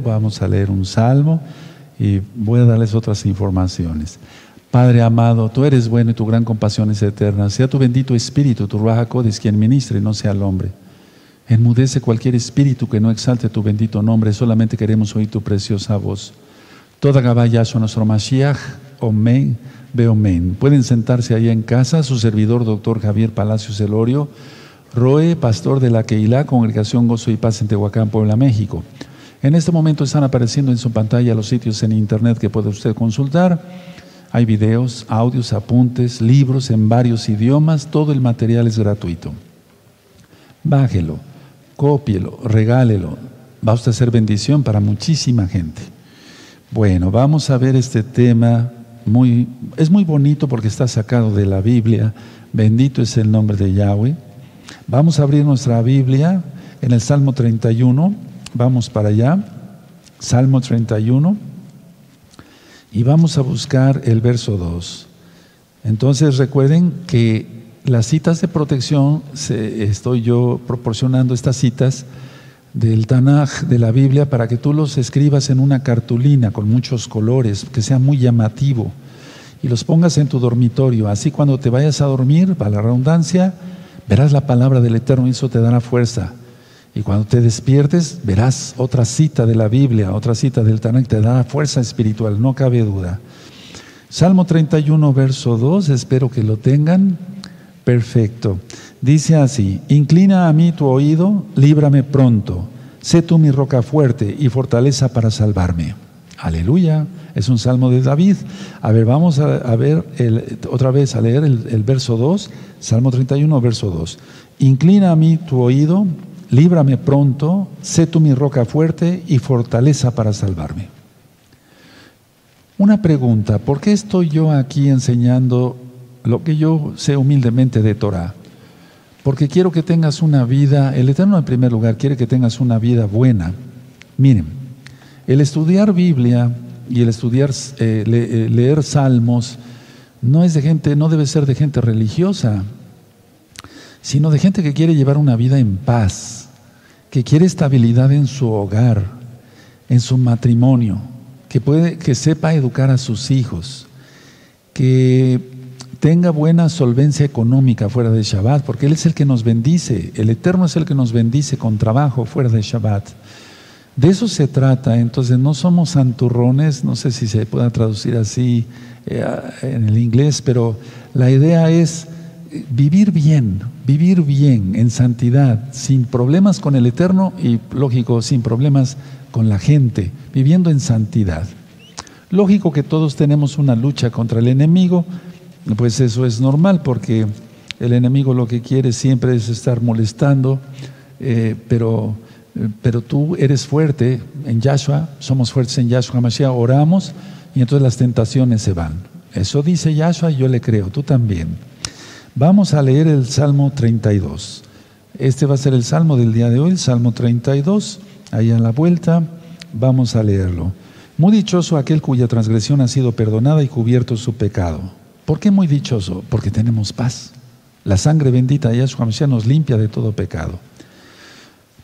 Vamos a leer un salmo y voy a darles otras informaciones. Padre amado, tú eres bueno y tu gran compasión es eterna. Sea tu bendito espíritu, tu Raja Codes, quien ministre no sea el hombre. Enmudece cualquier espíritu que no exalte tu bendito nombre, solamente queremos oír tu preciosa voz. Toda Gabaya nuestro Mashiach, Omen, Beomen. Pueden sentarse ahí en casa, su servidor, doctor Javier Palacios Elorio, Roe, pastor de la Keilah, Congregación Gozo y Paz en Tehuacán, Puebla, México. En este momento están apareciendo en su pantalla los sitios en internet que puede usted consultar. Hay videos, audios, apuntes, libros en varios idiomas. Todo el material es gratuito. Bájelo, cópielo, regálelo. Va usted a ser bendición para muchísima gente. Bueno, vamos a ver este tema. Muy, es muy bonito porque está sacado de la Biblia. Bendito es el nombre de Yahweh. Vamos a abrir nuestra Biblia en el Salmo 31 Vamos para allá, Salmo 31, y vamos a buscar el verso 2. Entonces recuerden que las citas de protección, estoy yo proporcionando estas citas del Tanaj de la Biblia para que tú los escribas en una cartulina con muchos colores, que sea muy llamativo, y los pongas en tu dormitorio. Así cuando te vayas a dormir, para la redundancia, verás la palabra del Eterno y eso te dará fuerza. Y cuando te despiertes, verás otra cita de la Biblia, otra cita del Tanakh, te da fuerza espiritual, no cabe duda. Salmo 31, verso 2, espero que lo tengan. Perfecto. Dice así, inclina a mí tu oído, líbrame pronto. Sé tú mi roca fuerte y fortaleza para salvarme. Aleluya. Es un salmo de David. A ver, vamos a, ver otra vez a leer el, el verso 2. Salmo 31, verso 2. Inclina a mí tu oído, líbrame pronto, sé tú mi roca fuerte y fortaleza para salvarme. Una pregunta, ¿por qué estoy yo aquí enseñando lo que yo sé humildemente de Torah? Porque quiero que tengas una vida, el Eterno en primer lugar quiere que tengas una vida buena. Miren, el estudiar Biblia y el estudiar, eh, eh, leer salmos, no es de gente, no debe ser de gente religiosa, sino de gente que quiere llevar una vida en paz que quiere estabilidad en su hogar, en su matrimonio, que, puede, que sepa educar a sus hijos, que tenga buena solvencia económica fuera de Shabbat, porque Él es el que nos bendice, el Eterno es el que nos bendice con trabajo fuera de Shabbat. De eso se trata, entonces no somos santurrones, no sé si se pueda traducir así eh, en el inglés, pero la idea es vivir bien, vivir bien en santidad, sin problemas con el Eterno y, lógico, sin problemas con la gente, viviendo en santidad. Lógico que todos tenemos una lucha contra el enemigo, pues eso es normal porque el enemigo lo que quiere siempre es estar molestando, eh, pero, pero tú eres fuerte en Yahshua, somos fuertes en Yahshua Mashiach, oramos y entonces las tentaciones se van. Eso dice Yahshua y yo le creo, tú también. Vamos a leer el Salmo 32. Este va a ser el Salmo del día de hoy, el Salmo 32, ahí a la vuelta, vamos a leerlo. Muy dichoso aquel cuya transgresión ha sido perdonada y cubierto su pecado. ¿Por qué muy dichoso? Porque tenemos paz. La sangre bendita de Yahshua nos limpia de todo pecado.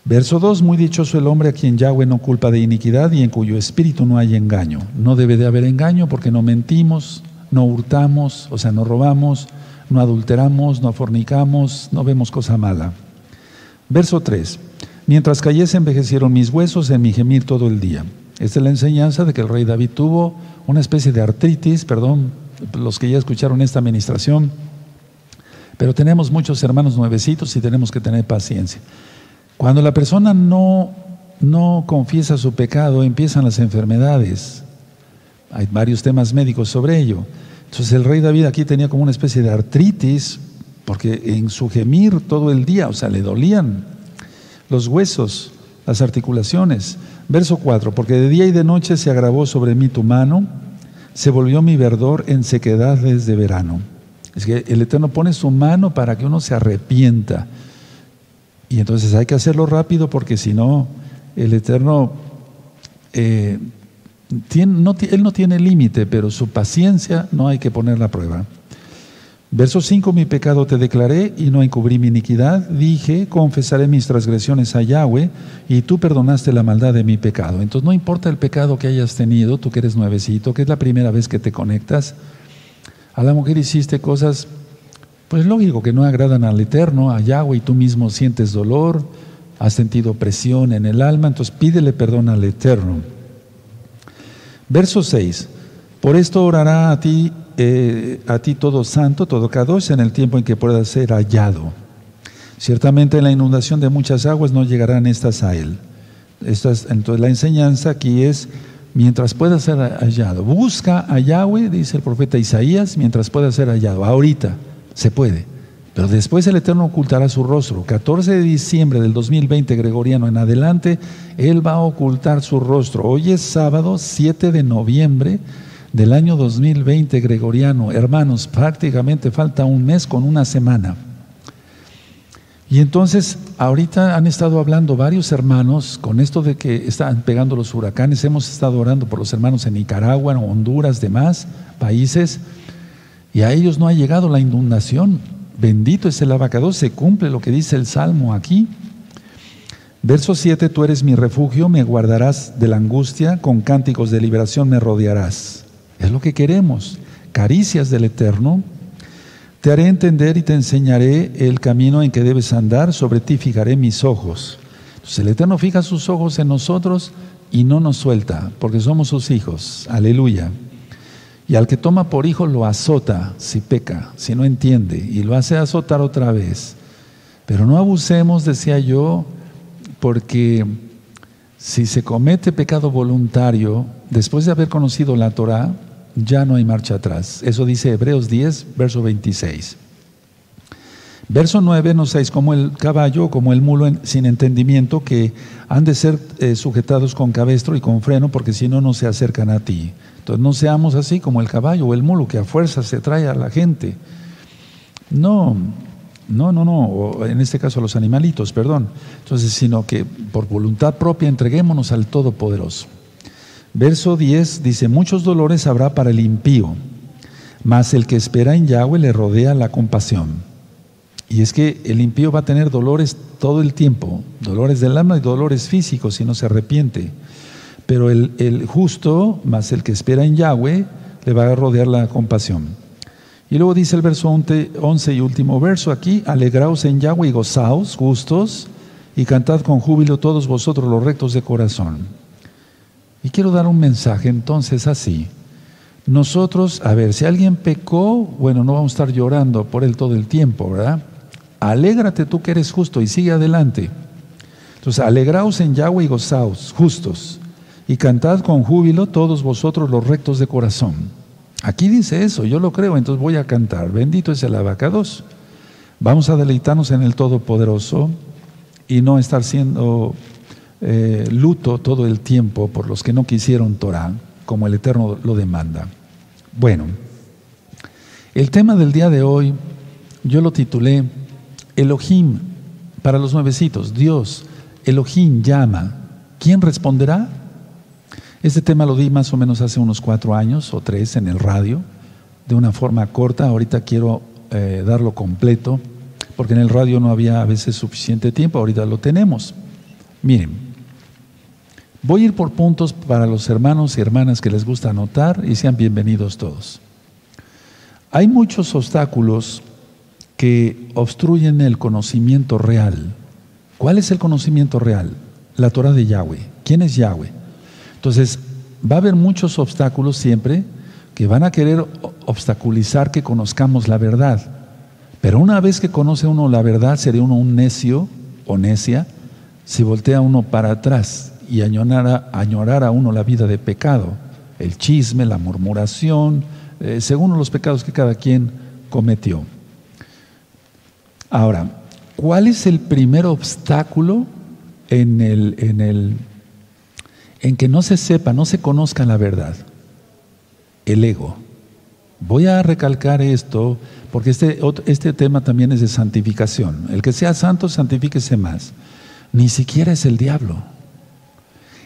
Verso 2, muy dichoso el hombre a quien Yahweh no culpa de iniquidad y en cuyo espíritu no hay engaño. No debe de haber engaño porque no mentimos, no hurtamos, o sea, no robamos, no adulteramos, no fornicamos, no vemos cosa mala. Verso 3. Mientras cayese envejecieron mis huesos en mi gemir todo el día. Esta es la enseñanza de que el rey David tuvo una especie de artritis, perdón, los que ya escucharon esta administración, pero tenemos muchos hermanos nuevecitos y tenemos que tener paciencia. Cuando la persona no, no confiesa su pecado, empiezan las enfermedades. Hay varios temas médicos sobre ello. Entonces el rey David aquí tenía como una especie de artritis, porque en su gemir todo el día, o sea, le dolían los huesos, las articulaciones. Verso 4, porque de día y de noche se agravó sobre mí tu mano, se volvió mi verdor en sequedad desde verano. Es que el Eterno pone su mano para que uno se arrepienta. Y entonces hay que hacerlo rápido porque si no, el Eterno eh, él no tiene límite, pero su paciencia no hay que poner la prueba. Verso 5, mi pecado te declaré y no encubrí mi iniquidad. Dije, confesaré mis transgresiones a Yahweh y tú perdonaste la maldad de mi pecado. Entonces no importa el pecado que hayas tenido, tú que eres nuevecito, que es la primera vez que te conectas, a la mujer hiciste cosas, pues lógico, que no agradan al Eterno, a Yahweh, y tú mismo sientes dolor, has sentido presión en el alma, entonces pídele perdón al Eterno. Verso 6, por esto orará a ti eh, a ti todo santo, todo kadosh, en el tiempo en que pueda ser hallado. Ciertamente en la inundación de muchas aguas no llegarán estas a él. Entonces la enseñanza aquí es, mientras pueda ser hallado. Busca a Yahweh, dice el profeta Isaías, mientras pueda ser hallado. Ahorita se puede. Pero después el Eterno ocultará su rostro. 14 de diciembre del 2020 gregoriano en adelante, Él va a ocultar su rostro. Hoy es sábado 7 de noviembre del año 2020 gregoriano, hermanos, prácticamente falta un mes con una semana. Y entonces, ahorita han estado hablando varios hermanos con esto de que están pegando los huracanes. Hemos estado orando por los hermanos en Nicaragua, Honduras, demás países, y a ellos no ha llegado la inundación. Bendito es el abacado, se cumple lo que dice el Salmo aquí. Verso 7, tú eres mi refugio, me guardarás de la angustia, con cánticos de liberación me rodearás. Es lo que queremos. Caricias del Eterno. Te haré entender y te enseñaré el camino en que debes andar. Sobre ti fijaré mis ojos. El Eterno fija sus ojos en nosotros y no nos suelta, porque somos sus hijos. Aleluya. Y al que toma por hijo lo azota si peca, si no entiende, y lo hace azotar otra vez. Pero no abusemos, decía yo, porque si se comete pecado voluntario, después de haber conocido la Torah, ya no hay marcha atrás. Eso dice Hebreos 10, verso 26. Verso 9 nos dice como el caballo, como el mulo sin entendimiento, que han de ser eh, sujetados con cabestro y con freno, porque si no, no se acercan a ti. Entonces no seamos así como el caballo o el mulo, que a fuerza se trae a la gente. No, no, no, no, en este caso a los animalitos, perdón. Entonces, sino que por voluntad propia entreguémonos al Todopoderoso. Verso 10 dice, muchos dolores habrá para el impío, mas el que espera en Yahweh le rodea la compasión. Y es que el impío va a tener dolores todo el tiempo, dolores del alma y dolores físicos si no se arrepiente. Pero el, justo, más el que espera en Yahweh, le va a rodear la compasión. Y luego dice el verso 11 y último verso aquí, alegraos en Yahweh y gozaos, justos, y cantad con júbilo todos vosotros los rectos de corazón. Y quiero dar un mensaje entonces así. Nosotros, a ver, si alguien pecó, bueno, no vamos a estar llorando por él todo el tiempo, ¿verdad? Alégrate tú que eres justo y sigue adelante. Entonces, alegraos en Yahweh y gozaos, justos, y cantad con júbilo todos vosotros los rectos de corazón. Aquí dice eso, yo lo creo, entonces voy a cantar. Bendito es el abacados. Vamos a deleitarnos en el Todopoderoso y no estar siendo eh, luto todo el tiempo por los que no quisieron Torah, como el Eterno lo demanda. Bueno, el tema del día de hoy yo lo titulé Elohim para los nuevecitos. Dios, Elohim llama. ¿Quién responderá? Este tema lo di más o menos hace unos cuatro años o tres en el radio, de una forma corta. Ahorita quiero eh, darlo completo, porque en el radio no había a veces suficiente tiempo, ahorita lo tenemos. Miren, Voy a ir por puntos para los hermanos y hermanas que les gusta anotar y sean bienvenidos todos. Hay muchos obstáculos que obstruyen el conocimiento real. ¿Cuál es el conocimiento real? La Torah de Yahweh. ¿Quién es Yahweh? Entonces, va a haber muchos obstáculos siempre que van a querer obstaculizar que conozcamos la verdad. Pero una vez que conoce uno la verdad, sería uno un necio o necia si voltea uno para atrás y añorar a, uno la vida de pecado, el chisme, la murmuración, eh, según los pecados que cada quien cometió. Ahora, ¿cuál es el primer obstáculo en, el, en, el, en que no se sepa, no se conozca la verdad? El ego. Voy a recalcar esto porque este, este tema también es de santificación. El que sea santo, santifíquese más. Ni siquiera es el diablo.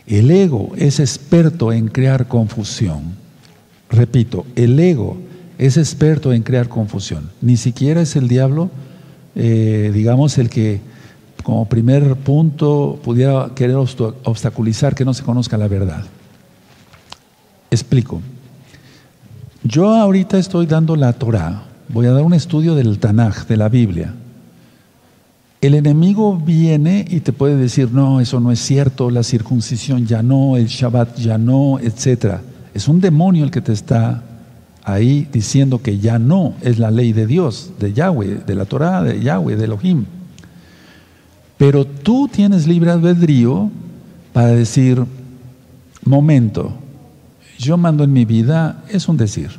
El ego es experto en crear confusión. Repito, el ego es experto en crear confusión. Ni siquiera es el diablo, eh, digamos, el que como primer punto pudiera querer obstaculizar que no se conozca la verdad. Explico. Yo ahorita estoy dando la Torah, voy a dar un estudio del Tanaj, de la Biblia. El enemigo viene y te puede decir, no, eso no es cierto, la circuncisión ya no, el Shabbat ya no, etc. Es un demonio el que te está ahí diciendo que ya no es la ley de Dios, de Yahweh, de la Torah, de Yahweh, de Elohim. Pero tú tienes libre albedrío para decir, momento, yo mando en mi vida, es un decir,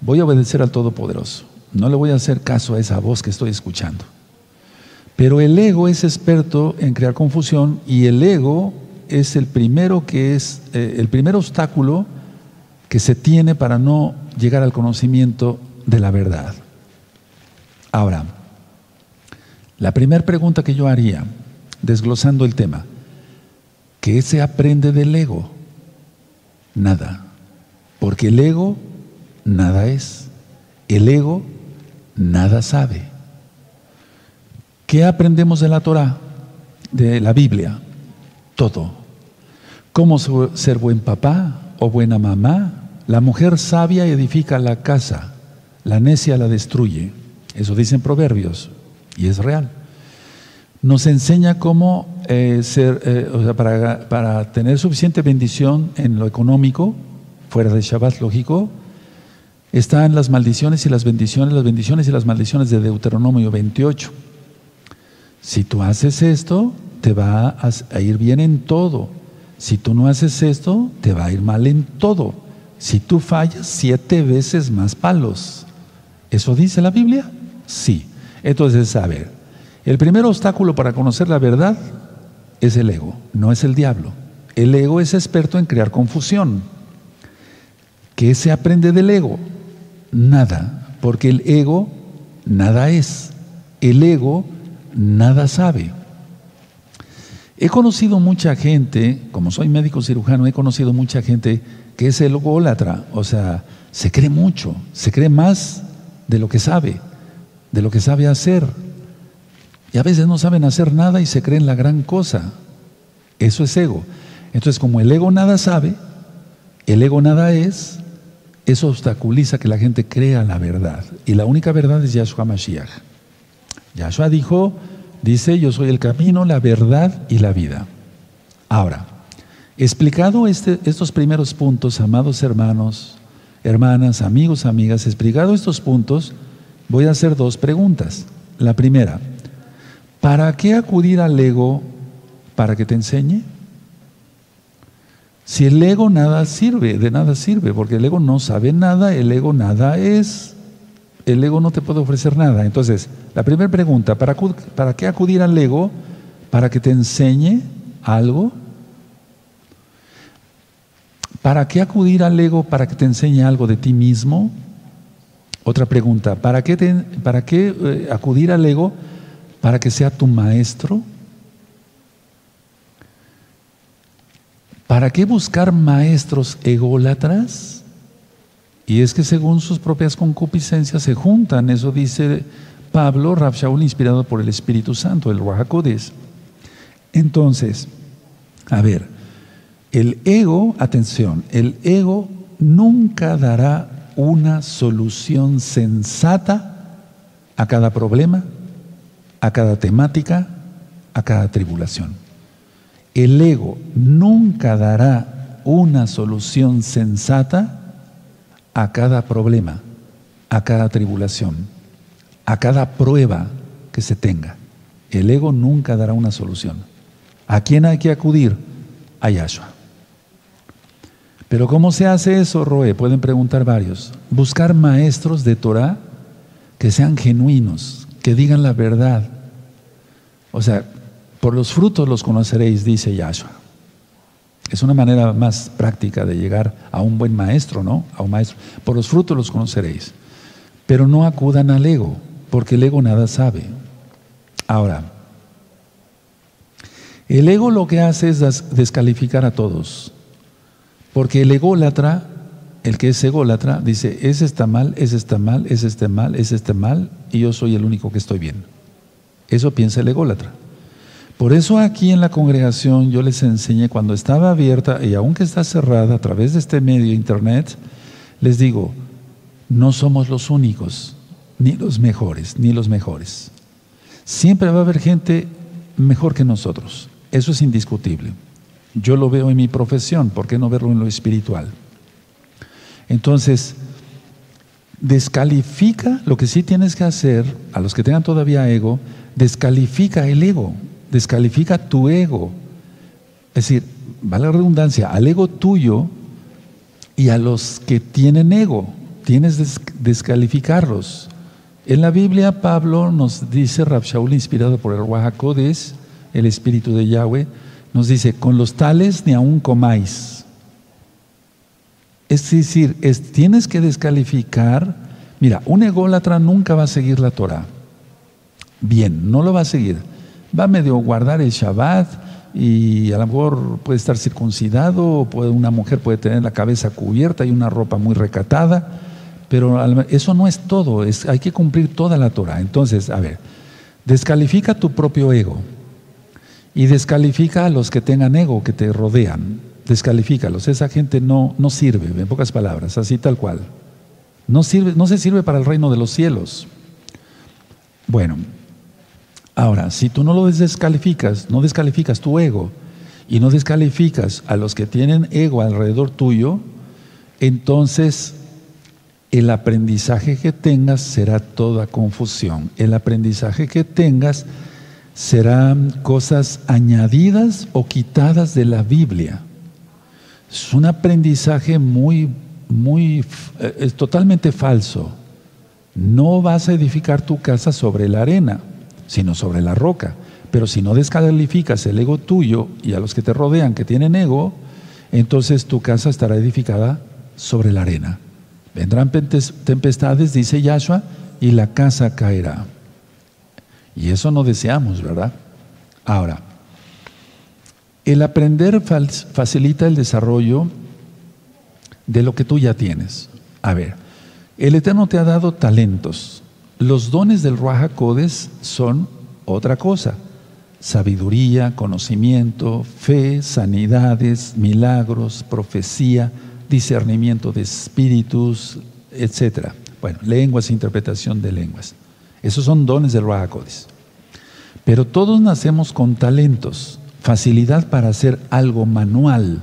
voy a obedecer al Todopoderoso, no le voy a hacer caso a esa voz que estoy escuchando. Pero el ego es experto en crear confusión y el ego es el primero que es eh, el primer obstáculo que se tiene para no llegar al conocimiento de la verdad. Ahora, la primera pregunta que yo haría, desglosando el tema, ¿qué se aprende del ego? Nada, porque el ego nada es, el ego nada sabe. ¿Qué aprendemos de la Torah, de la Biblia? Todo. ¿Cómo ser buen papá o buena mamá? La mujer sabia edifica la casa, la necia la destruye. Eso dicen proverbios y es real. Nos enseña cómo eh, ser, eh, o sea, para, para tener suficiente bendición en lo económico, fuera de Shabbat, lógico, están las maldiciones y las bendiciones, las bendiciones y las maldiciones de Deuteronomio 28. Si tú haces esto, te va a ir bien en todo. Si tú no haces esto, te va a ir mal en todo. Si tú fallas, siete veces más palos. ¿Eso dice la Biblia? Sí. Entonces, a ver, el primer obstáculo para conocer la verdad es el ego, no es el diablo. El ego es experto en crear confusión. ¿Qué se aprende del ego? Nada, porque el ego nada es. El ego nada sabe. He conocido mucha gente, como soy médico cirujano, he conocido mucha gente que es el ególatra, o sea, se cree mucho, se cree más de lo que sabe, de lo que sabe hacer. Y a veces no saben hacer nada y se creen la gran cosa. Eso es ego. Entonces, como el ego nada sabe, el ego nada es, eso obstaculiza que la gente crea la verdad. Y la única verdad es Yahshua Mashiach. Yahshua dijo, dice, yo soy el camino, la verdad y la vida. Ahora, explicado este, estos primeros puntos, amados hermanos, hermanas, amigos, amigas, explicado estos puntos, voy a hacer dos preguntas. La primera, ¿para qué acudir al ego para que te enseñe? Si el ego nada sirve, de nada sirve, porque el ego no sabe nada, el ego nada es el ego no te puede ofrecer nada. Entonces, la primera pregunta, ¿para, ¿para qué acudir al ego? ¿Para que te enseñe algo? ¿Para qué acudir al ego para que te enseñe algo de ti mismo? Otra pregunta, ¿para qué, para qué eh, acudir al ego para que sea tu maestro? ¿Para qué buscar maestros ególatras? Y es que según sus propias concupiscencias se juntan, eso dice Pablo, Rav inspirado por el Espíritu Santo, el Ruajacodes. Entonces, a ver, el ego, atención, el ego nunca dará una solución sensata a cada problema, a cada temática, a cada tribulación. El ego nunca dará una solución sensata a cada problema, a cada tribulación, a cada prueba que se tenga. El ego nunca dará una solución. ¿A quién hay que acudir? A Yahshua. Pero ¿cómo se hace eso, Roe? Pueden preguntar varios. Buscar maestros de Torah que sean genuinos, que digan la verdad. O sea, por los frutos los conoceréis, dice Yahshua. Es una manera más práctica de llegar a un buen maestro, ¿no? A un maestro. Por los frutos los conoceréis. Pero no acudan al ego, porque el ego nada sabe. Ahora, el ego lo que hace es descalificar a todos. Porque el ególatra, el que es ególatra, dice, ese está mal, ese está mal, ese está mal, ese está mal, y yo soy el único que estoy bien. Eso piensa el ególatra. Por eso aquí en la congregación yo les enseñé cuando estaba abierta y aunque está cerrada a través de este medio internet, les digo, no somos los únicos, ni los mejores, ni los mejores. Siempre va a haber gente mejor que nosotros. Eso es indiscutible. Yo lo veo en mi profesión, ¿por qué no verlo en lo espiritual? Entonces, descalifica, lo que sí tienes que hacer, a los que tengan todavía ego, descalifica el ego, descalifica tu ego. Es decir, va la redundancia, al ego tuyo y a los que tienen ego, tienes que descalificarlos. En la Biblia, Pablo nos dice, Shaul, inspirado por el Wahakodes, el Espíritu de Yahweh, nos dice, con los tales ni aún comáis. Es decir, tienes que descalificar. Mira, un ególatra nunca va a seguir la Torah. Bien, no lo va a seguir. Va a medio guardar el Shabbat y a lo mejor puede estar circuncidado, puede, una mujer puede tener la cabeza cubierta y una ropa muy recatada, pero eso no es todo, hay que cumplir toda la Torah. Entonces, a ver, descalifica tu propio ego y descalifica a los que tengan ego, que te rodean descalifícalos. Esa gente no, no sirve, en pocas palabras, así tal cual. No, sirve, no se sirve para el reino de los cielos. Bueno, ahora, si tú no lo descalificas, no descalificas tu ego y no descalificas a los que tienen ego alrededor tuyo, entonces el aprendizaje que tengas será toda confusión. El aprendizaje que tengas serán cosas añadidas o quitadas de la Biblia. Es un aprendizaje muy, muy, eh, es totalmente falso. No vas a edificar tu casa sobre la arena, sino sobre la roca. Pero si no descalificas el ego tuyo y a los que te rodean que tienen ego, entonces tu casa estará edificada sobre la arena. Vendrán tempestades, dice Yahshua, y la casa caerá. Y eso no deseamos, ¿verdad? Ahora, el aprender facilita el desarrollo de lo que tú ya tienes. A ver, el Eterno te ha dado talentos. Los dones del Ruaja Codes son otra cosa. Sabiduría, conocimiento, fe, sanidades, milagros, profecía, discernimiento de espíritus, etc. Bueno, lenguas, interpretación de lenguas. Esos son dones del Ruaja Codes. Pero todos nacemos con talentos facilidad para hacer algo manual,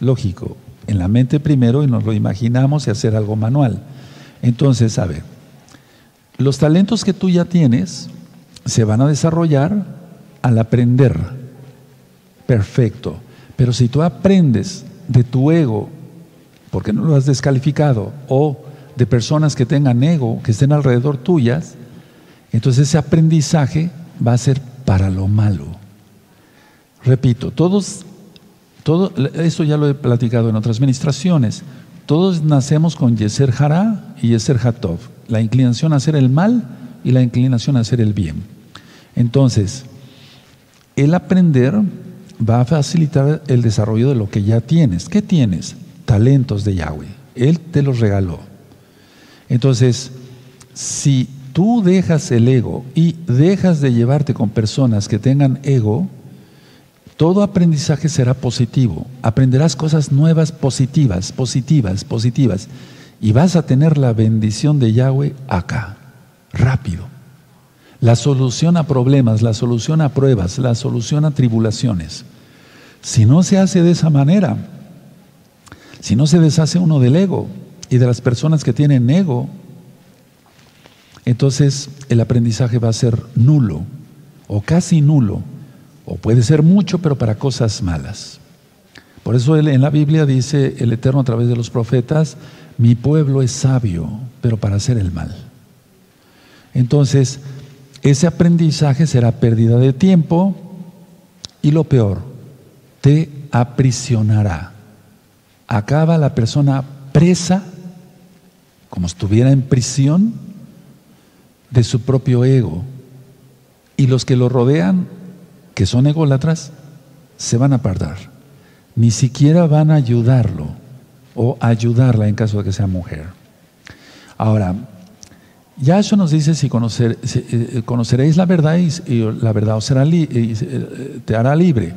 lógico, en la mente primero y nos lo imaginamos y hacer algo manual. Entonces, a ver, los talentos que tú ya tienes se van a desarrollar al aprender. Perfecto. Pero si tú aprendes de tu ego, porque no lo has descalificado, o de personas que tengan ego, que estén alrededor tuyas, entonces ese aprendizaje va a ser para lo malo. Repito, todos, todo, esto ya lo he platicado en otras ministraciones, todos nacemos con Yeser Hará y Yeser Hatov, la inclinación a hacer el mal y la inclinación a hacer el bien. Entonces, el aprender va a facilitar el desarrollo de lo que ya tienes. ¿Qué tienes? Talentos de Yahweh. Él te los regaló. Entonces, si tú dejas el ego y dejas de llevarte con personas que tengan ego, todo aprendizaje será positivo. Aprenderás cosas nuevas positivas, positivas, positivas. Y vas a tener la bendición de Yahweh acá, rápido. La solución a problemas, la solución a pruebas, la solución a tribulaciones. Si no se hace de esa manera, si no se deshace uno del ego y de las personas que tienen ego, entonces el aprendizaje va a ser nulo o casi nulo o puede ser mucho, pero para cosas malas. Por eso en la Biblia dice el Eterno a través de los profetas, mi pueblo es sabio, pero para hacer el mal. Entonces, ese aprendizaje será pérdida de tiempo y lo peor, te aprisionará. Acaba la persona presa, como estuviera en prisión, de su propio ego. Y los que lo rodean que son ególatras, se van a apartar. Ni siquiera van a ayudarlo. o ayudarla en caso de que sea mujer. Ahora, ya eso nos dice si, conocer, eh, conoceréis la verdad y, la verdad os será eh, te hará libre.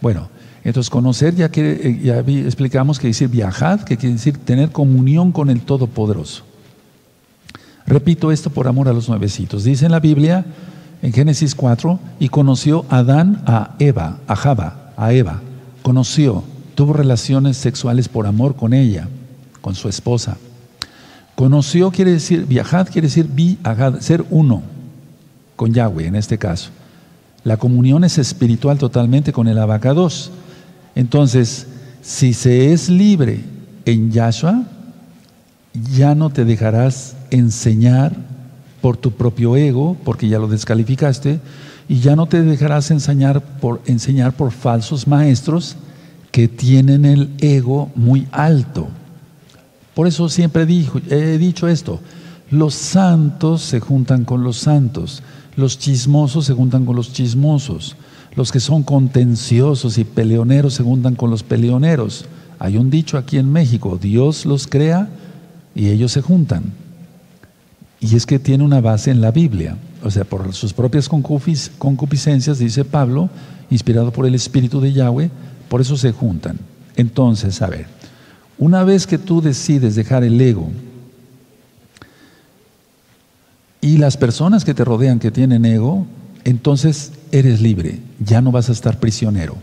Bueno, entonces conocer ya, que, eh, ya explicamos que decir viajad, que quiere decir tener comunión con el Todopoderoso. Repito esto por amor a los nuevecitos. Dice en la Biblia, en Génesis 4, y conoció Adán a Eva, a Java, a Eva. Conoció, tuvo relaciones sexuales por amor con ella, con su esposa. Conoció quiere decir, viajad quiere decir vi, ser uno con Yahweh en este caso. La comunión es espiritual totalmente con el abacados. Entonces, si se es libre en Yahshua, ya no te dejarás enseñar por tu propio ego, porque ya lo descalificaste, y ya no te dejarás enseñar por, enseñar por falsos maestros que tienen el ego muy alto. Por eso siempre dijo, he dicho esto, los santos se juntan con los santos, los chismosos se juntan con los chismosos, los que son contenciosos y peleoneros se juntan con los peleoneros. Hay un dicho aquí en México, Dios los crea y ellos se juntan. Y es que tiene una base en la Biblia, o sea, por sus propias concupiscencias, dice Pablo, inspirado por el Espíritu de Yahweh, por eso se juntan. Entonces, a ver, una vez que tú decides dejar el ego y las personas que te rodean que tienen ego, entonces eres libre, ya no vas a estar prisionero.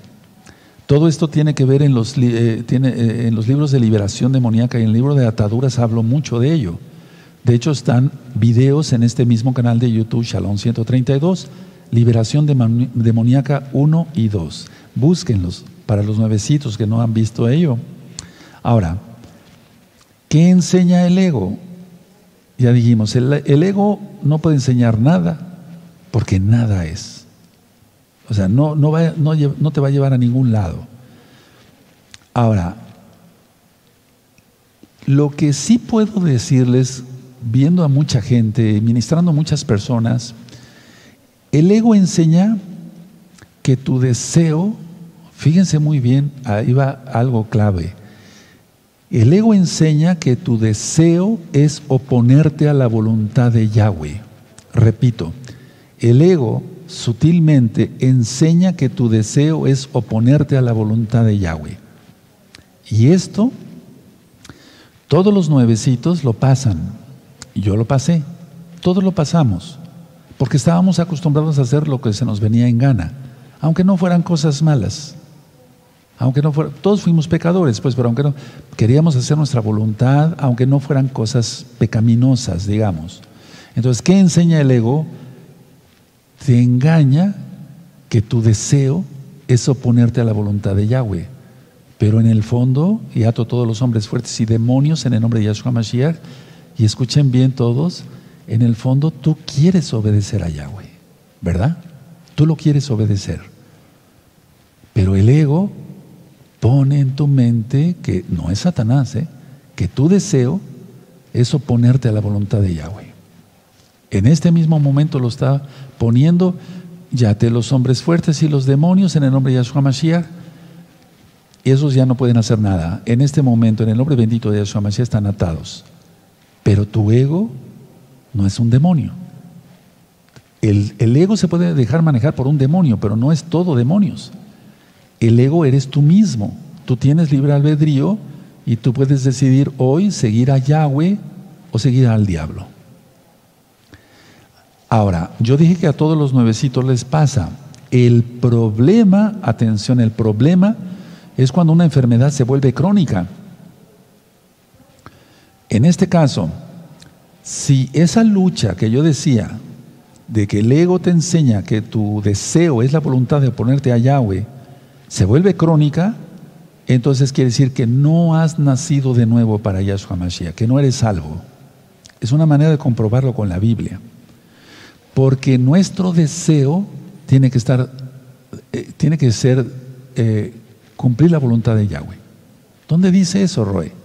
Todo esto tiene que ver en los, eh, tiene, eh, en los libros de liberación demoníaca y en el libro de ataduras hablo mucho de ello. De hecho, están videos en este mismo canal de YouTube, Shalom 132, Liberación Demoníaca 1 y 2. Búsquenlos para los nuevecitos que no han visto ello. Ahora, ¿qué enseña el ego? Ya dijimos, el, ego no puede enseñar nada porque nada es. O sea, no, no, no te va a llevar a ningún lado. Ahora, lo que sí puedo decirles, viendo a mucha gente, ministrando a muchas personas, el ego enseña que tu deseo, fíjense muy bien, ahí va algo clave, el ego enseña que tu deseo es oponerte a la voluntad de Yahweh. Repito, el ego sutilmente enseña que tu deseo es oponerte a la voluntad de Yahweh. Y esto, todos los nuevecitos lo pasan. Yo lo pasé. Todos lo pasamos. Porque estábamos acostumbrados a hacer lo que se nos venía en gana. Aunque no fueran cosas malas aunque no fuera, todos fuimos pecadores, pues, pero aunque no, queríamos hacer nuestra voluntad, aunque no fueran cosas pecaminosas, digamos. Entonces, ¿qué enseña el ego? Te engaña que tu deseo es oponerte a la voluntad de Yahweh. Pero en el fondo, y ato todos los hombres fuertes y demonios en el nombre de Yahshua Mashiach, y escuchen bien todos, en el fondo tú quieres obedecer a Yahweh, ¿verdad? Tú lo quieres obedecer. Pero el ego pone en tu mente que no es Satanás, ¿eh? que tu deseo es oponerte a la voluntad de Yahweh. En este mismo momento lo está poniendo ya te los hombres fuertes y los demonios en el nombre de Yahshua Mashiach. Esos ya no pueden hacer nada. En este momento, en el nombre bendito de Yahshua Mashiach, están atados. Pero tu ego no es un demonio. El, ego se puede dejar manejar por un demonio, pero no es todo demonios. El ego eres tú mismo. Tú tienes libre albedrío y tú puedes decidir hoy seguir a Yahweh o seguir al diablo. Ahora, yo dije que a todos los nuevecitos les pasa. El problema, atención, el problema es cuando una enfermedad se vuelve crónica. En este caso, si esa lucha que yo decía de que el ego te enseña que tu deseo es la voluntad de oponerte a Yahweh, se vuelve crónica, entonces quiere decir que no has nacido de nuevo para Yahshua Mashiach, que no eres salvo. Es una manera de comprobarlo con la Biblia. Porque nuestro deseo tiene que estar, eh, tiene que ser eh, cumplir la voluntad de Yahweh. ¿Dónde dice eso, Roy?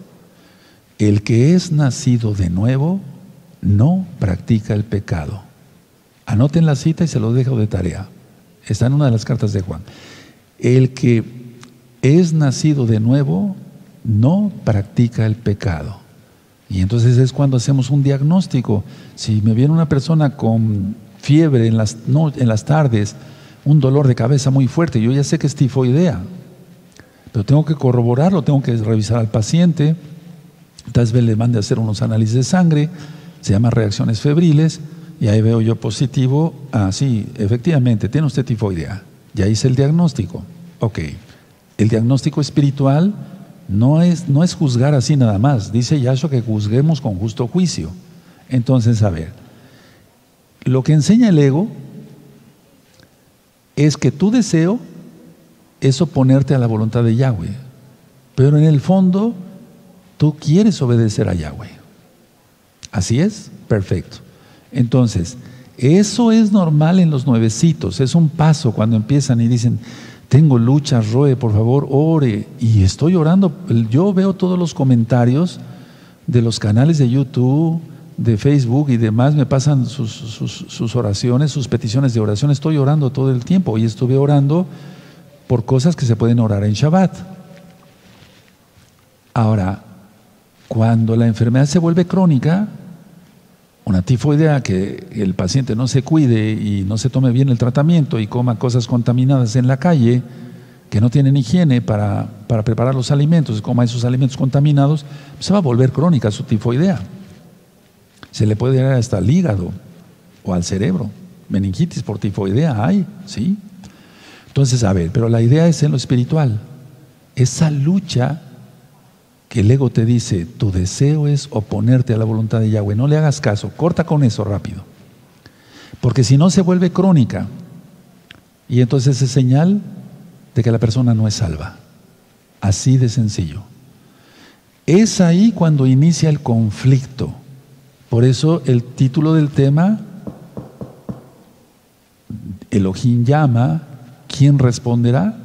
El que es nacido de nuevo no practica el pecado. Anoten la cita y se lo dejo de tarea. Está en una de las cartas de Juan. El que es nacido de nuevo no practica el pecado. Y entonces es cuando hacemos un diagnóstico. Si me viene una persona con fiebre en las, en las tardes, un dolor de cabeza muy fuerte, yo ya sé que es tifoidea, pero tengo que corroborarlo, tengo que revisar al paciente, tal vez le mande a hacer unos análisis de sangre, se llaman reacciones febriles, y ahí veo yo positivo, ah, sí, efectivamente, tiene usted tifoidea, ya hice el diagnóstico. Ok, el diagnóstico espiritual no es, no es juzgar así nada más. Dice Yahshua que juzguemos con justo juicio. Entonces, a ver, lo que enseña el ego es que tu deseo es oponerte a la voluntad de Yahweh. Pero en el fondo, tú quieres obedecer a Yahweh. ¿Así es? Perfecto. Entonces, eso es normal en los nuevecitos, es un paso cuando empiezan y dicen, tengo luchas, Roe, por favor, ore. Y estoy orando. Yo veo todos los comentarios de los canales de YouTube, de Facebook y demás, me pasan sus, oraciones, sus peticiones de oración. Estoy orando todo el tiempo y estuve orando por cosas que se pueden orar en Shabbat. Ahora, cuando la enfermedad se vuelve crónica, una tifoidea que el paciente no se cuide y no se tome bien el tratamiento y coma cosas contaminadas en la calle, que no tienen higiene para, preparar los alimentos, coma esos alimentos contaminados, se va a volver crónica su tifoidea. Se le puede dar hasta al hígado o al cerebro. Meningitis por tifoidea hay, ¿sí? Entonces, a ver, pero la idea es en lo espiritual. Esa lucha el ego te dice, tu deseo es oponerte a la voluntad de Yahweh, no le hagas caso, corta con eso rápido. Porque si no se vuelve crónica, y entonces es señal de que la persona no es salva. Así de sencillo. Es ahí cuando inicia el conflicto. Por eso el título del tema, Elohim llama, ¿quién responderá?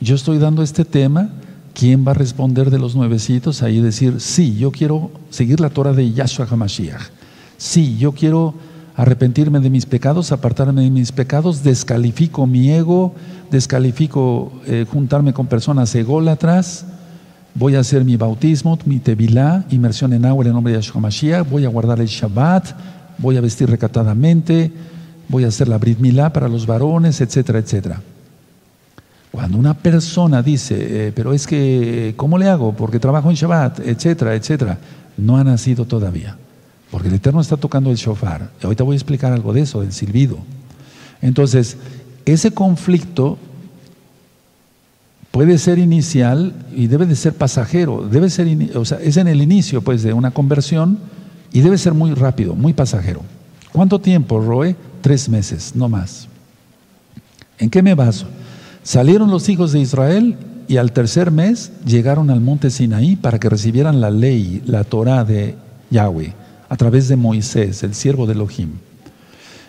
Yo estoy dando este tema ¿quién va a responder de los nuevecitos ahí decir, sí, yo quiero seguir la Torah de Yahshua HaMashiach? Sí, yo quiero arrepentirme de mis pecados, apartarme de mis pecados, descalifico mi ego, descalifico eh, juntarme con personas ególatras, voy a hacer mi bautismo, mi tevilá, inmersión en agua en nombre de Yahshua HaMashiach, voy a guardar el Shabbat, voy a vestir recatadamente, voy a hacer la Brit Milá para los varones, etcétera, etcétera. Cuando una persona dice, eh, pero es que, ¿cómo le hago? Porque trabajo en Shabbat, etcétera, etcétera, no ha nacido todavía. Porque el Eterno está tocando el shofar. Ahorita voy a explicar algo de eso, del silbido. Entonces, ese conflicto puede ser inicial y debe de ser pasajero. Debe ser, o sea, es en el inicio pues, de una conversión y debe ser muy rápido, muy pasajero. ¿Cuánto tiempo, Roe? Tres meses, no más. ¿En qué me baso? Salieron los hijos de Israel y al tercer mes llegaron al monte Sinaí para que recibieran la ley, la Torah de Yahweh, a través de Moisés, el siervo de Elohim.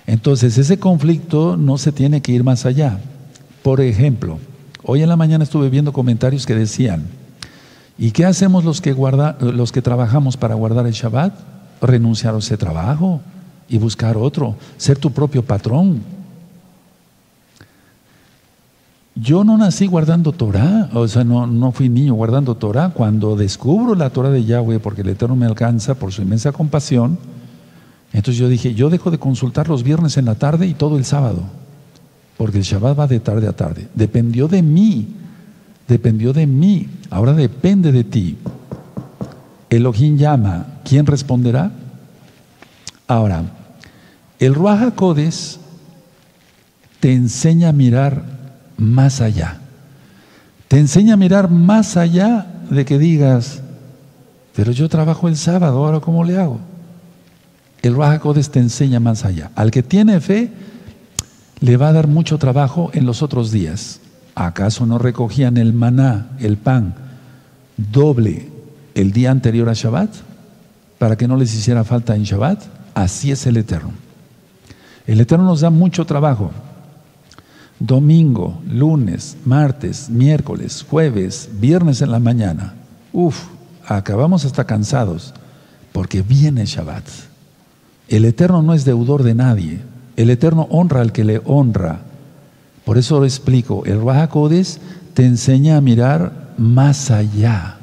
Entonces, ese conflicto no se tiene que ir más allá. Por ejemplo, hoy en la mañana estuve viendo comentarios que decían, ¿y qué hacemos los que, guarda, los que trabajamos para guardar el Shabbat? Renunciar a ese trabajo y buscar otro, ser tu propio patrón. Yo no nací guardando Torah, o sea, no, no fui niño guardando Torah. Cuando descubro la Torah de Yahweh, porque el Eterno me alcanza por su inmensa compasión, entonces yo dije, yo dejo de consultar los viernes en la tarde y todo el sábado, porque el Shabbat va de tarde a tarde. Dependió de mí, dependió de mí, ahora depende de ti. Elohim llama, ¿quién responderá? Ahora, el Ruach Codes te enseña a mirar más allá. Te enseña a mirar más allá de que digas, pero yo trabajo el sábado, ahora ¿cómo le hago? El Raja te enseña más allá. Al que tiene fe, le va a dar mucho trabajo en los otros días. ¿Acaso no recogían el maná, el pan, doble el día anterior a Shabbat? Para que no les hiciera falta en Shabbat. Así es el Eterno. El Eterno nos da mucho trabajo domingo, lunes, martes, miércoles, jueves, viernes en la mañana. Uf, acabamos hasta cansados, porque viene Shabbat. El Eterno no es deudor de nadie. El Eterno honra al que le honra. Por eso lo explico. El Rahakodes te enseña a mirar más allá.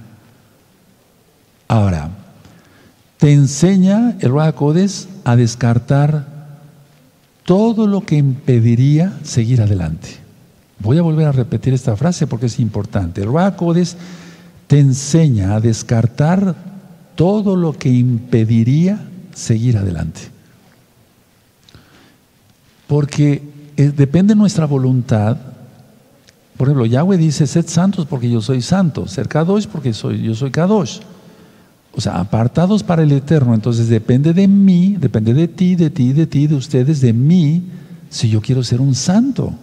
te enseña el Ruach a descartar todo lo que impediría seguir adelante. Voy a volver a repetir esta frase porque es importante. El Ruach te enseña a descartar todo lo que impediría seguir adelante. Porque eh, depende de nuestra voluntad. Por ejemplo, Yahweh dice, sed santos porque yo soy santo, ser Kadosh porque soy, yo soy Kadosh. O sea, apartados para el eterno. Entonces depende de mí, depende de ti, de ti, de ti, de ustedes, de mí, si yo quiero ser un santo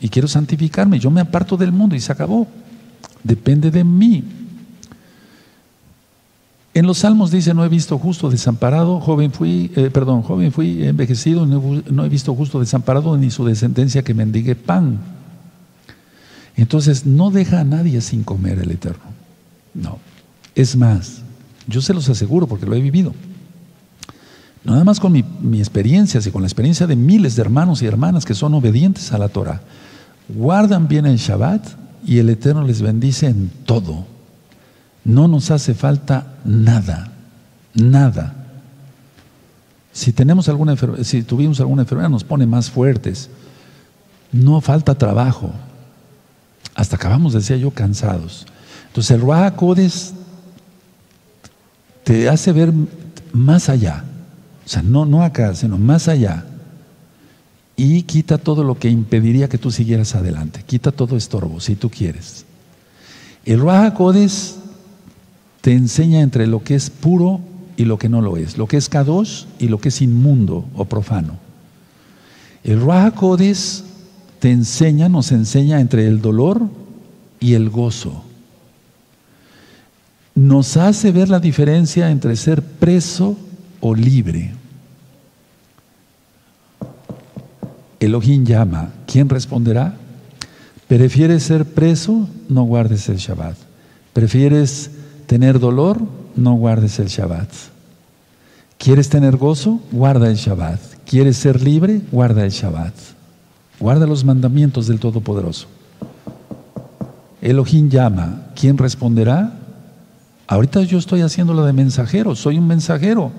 y quiero santificarme. Yo me aparto del mundo y se acabó. Depende de mí. En los salmos dice, no he visto justo desamparado, joven fui, eh, perdón, joven fui envejecido, no, he visto justo desamparado ni su descendencia que mendigue pan. Entonces no deja a nadie sin comer el Eterno. No. Es más, yo se los aseguro porque lo he vivido. Nada más con mi, mi experiencia, y con la experiencia de miles de hermanos y hermanas que son obedientes a la Torah, guardan bien el Shabbat y el Eterno les bendice en todo. No nos hace falta nada, nada. Si tenemos alguna si tuvimos alguna enfermedad, nos pone más fuertes. No falta trabajo. Hasta acabamos, decía yo, cansados. Entonces el Ruach te hace ver más allá. O sea, no, no acá, sino más allá. Y quita todo lo que impediría que tú siguieras adelante. Quita todo estorbo, si tú quieres. El Ruach te enseña entre lo que es puro y lo que no lo es, lo que es kadosh y lo que es inmundo o profano. El Ruach te enseña, nos enseña entre el dolor y el gozo. Nos hace ver la diferencia entre ser preso o libre. Elohim llama, ¿quién responderá? ¿Prefieres ser preso? No guardes el Shabbat. ¿Prefieres tener dolor, no guardes el Shabbat. ¿Quieres tener gozo? Guarda el Shabbat. ¿Quieres ser libre? Guarda el Shabbat. Guarda los mandamientos del Todopoderoso. Elohim llama. ¿Quién responderá? Ahorita yo estoy haciéndolo de mensajero. Soy un mensajero.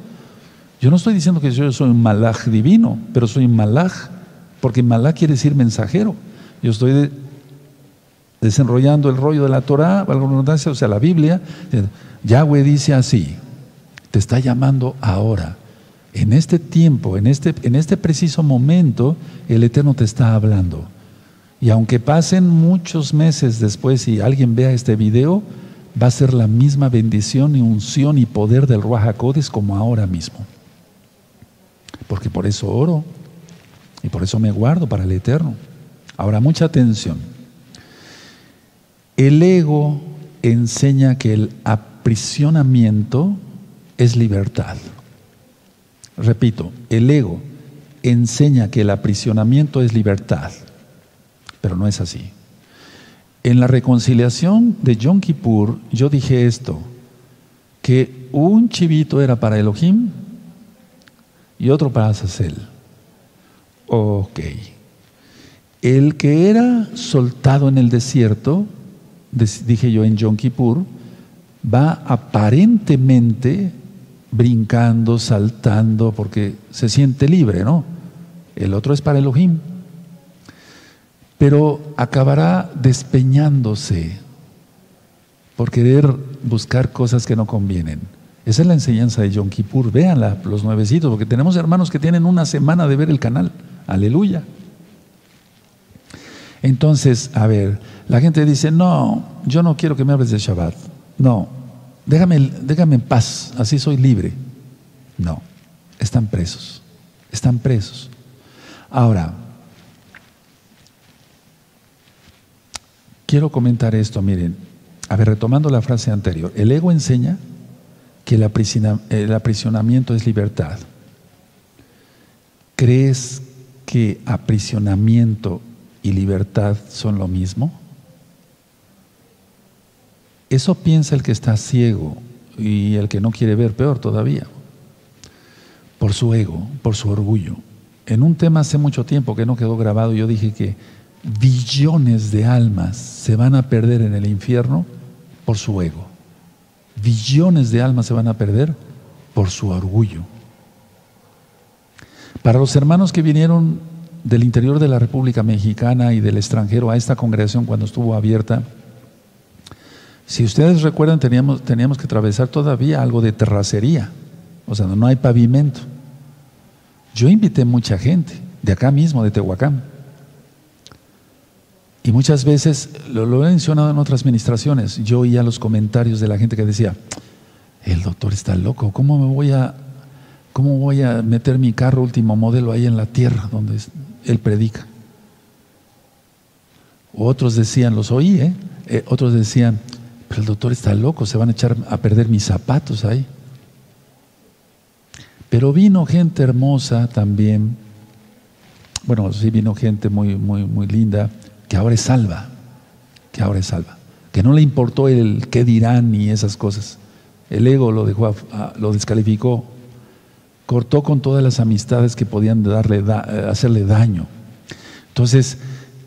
Yo no estoy diciendo que yo soy un malaj divino, pero soy un malaj, porque malaj quiere decir mensajero. Yo estoy desenrollando el rollo de la Torah, o sea, la Biblia, Yahweh dice así, te está llamando ahora. En este tiempo, en este, en este preciso momento, el Eterno te está hablando. Y aunque pasen muchos meses después y alguien vea este video, va a ser la misma bendición y unción y poder del Ruach como ahora mismo. Porque por eso oro y por eso me guardo para el Eterno. Ahora, mucha atención. El ego enseña que el aprisionamiento es libertad. Repito, el ego enseña que el aprisionamiento es libertad, pero no es así. En la reconciliación de Yom Kippur yo dije esto, que un chivito era para Elohim y otro para Azazel. Ok. El que era soltado en el desierto dije yo en Yom Kippur, va aparentemente brincando, saltando, porque se siente libre, ¿no? El otro es para Elohim. Pero acabará despeñándose por querer buscar cosas que no convienen. Esa es la enseñanza de Yom Kippur. Véanla, los nuevecitos, porque tenemos hermanos que tienen una semana de ver el canal. Aleluya. Entonces, a ver, la gente dice, no, yo no quiero que me hables de Shabbat. No, déjame, déjame en paz, así soy libre. No, están presos, están presos. Ahora, quiero comentar esto, miren, a ver, retomando la frase anterior, el ego enseña que el, el aprisionamiento es libertad. ¿Crees que aprisionamiento y libertad son lo mismo? Eso piensa el que está ciego y el que no quiere ver peor todavía, por su ego, por su orgullo. En un tema hace mucho tiempo que no quedó grabado, yo dije que billones de almas se van a perder en el infierno por su ego. Billones de almas se van a perder por su orgullo. Para los hermanos que vinieron del interior de la República Mexicana y del extranjero a esta congregación cuando estuvo abierta, si ustedes recuerdan teníamos, teníamos que atravesar todavía algo de terracería, o sea, no hay pavimento. Yo invité mucha gente, de acá mismo, de Tehuacán. Y muchas veces, lo, he mencionado en otras administraciones, yo oía los comentarios de la gente que decía, el doctor está loco, ¿cómo me voy a, cómo voy a meter mi carro último modelo ahí en la tierra donde él predica? Otros decían, los oí, ¿eh? Eh, otros decían, pero el doctor está loco, se van a echar a perder mis zapatos ahí. Pero vino gente hermosa también, bueno, sí vino gente muy, muy, muy linda, que ahora es salva, que ahora es salva, que no le importó el qué dirán ni esas cosas. El ego lo dejó, lo descalificó, cortó con todas las amistades que podían darle, eh, hacerle daño. Entonces,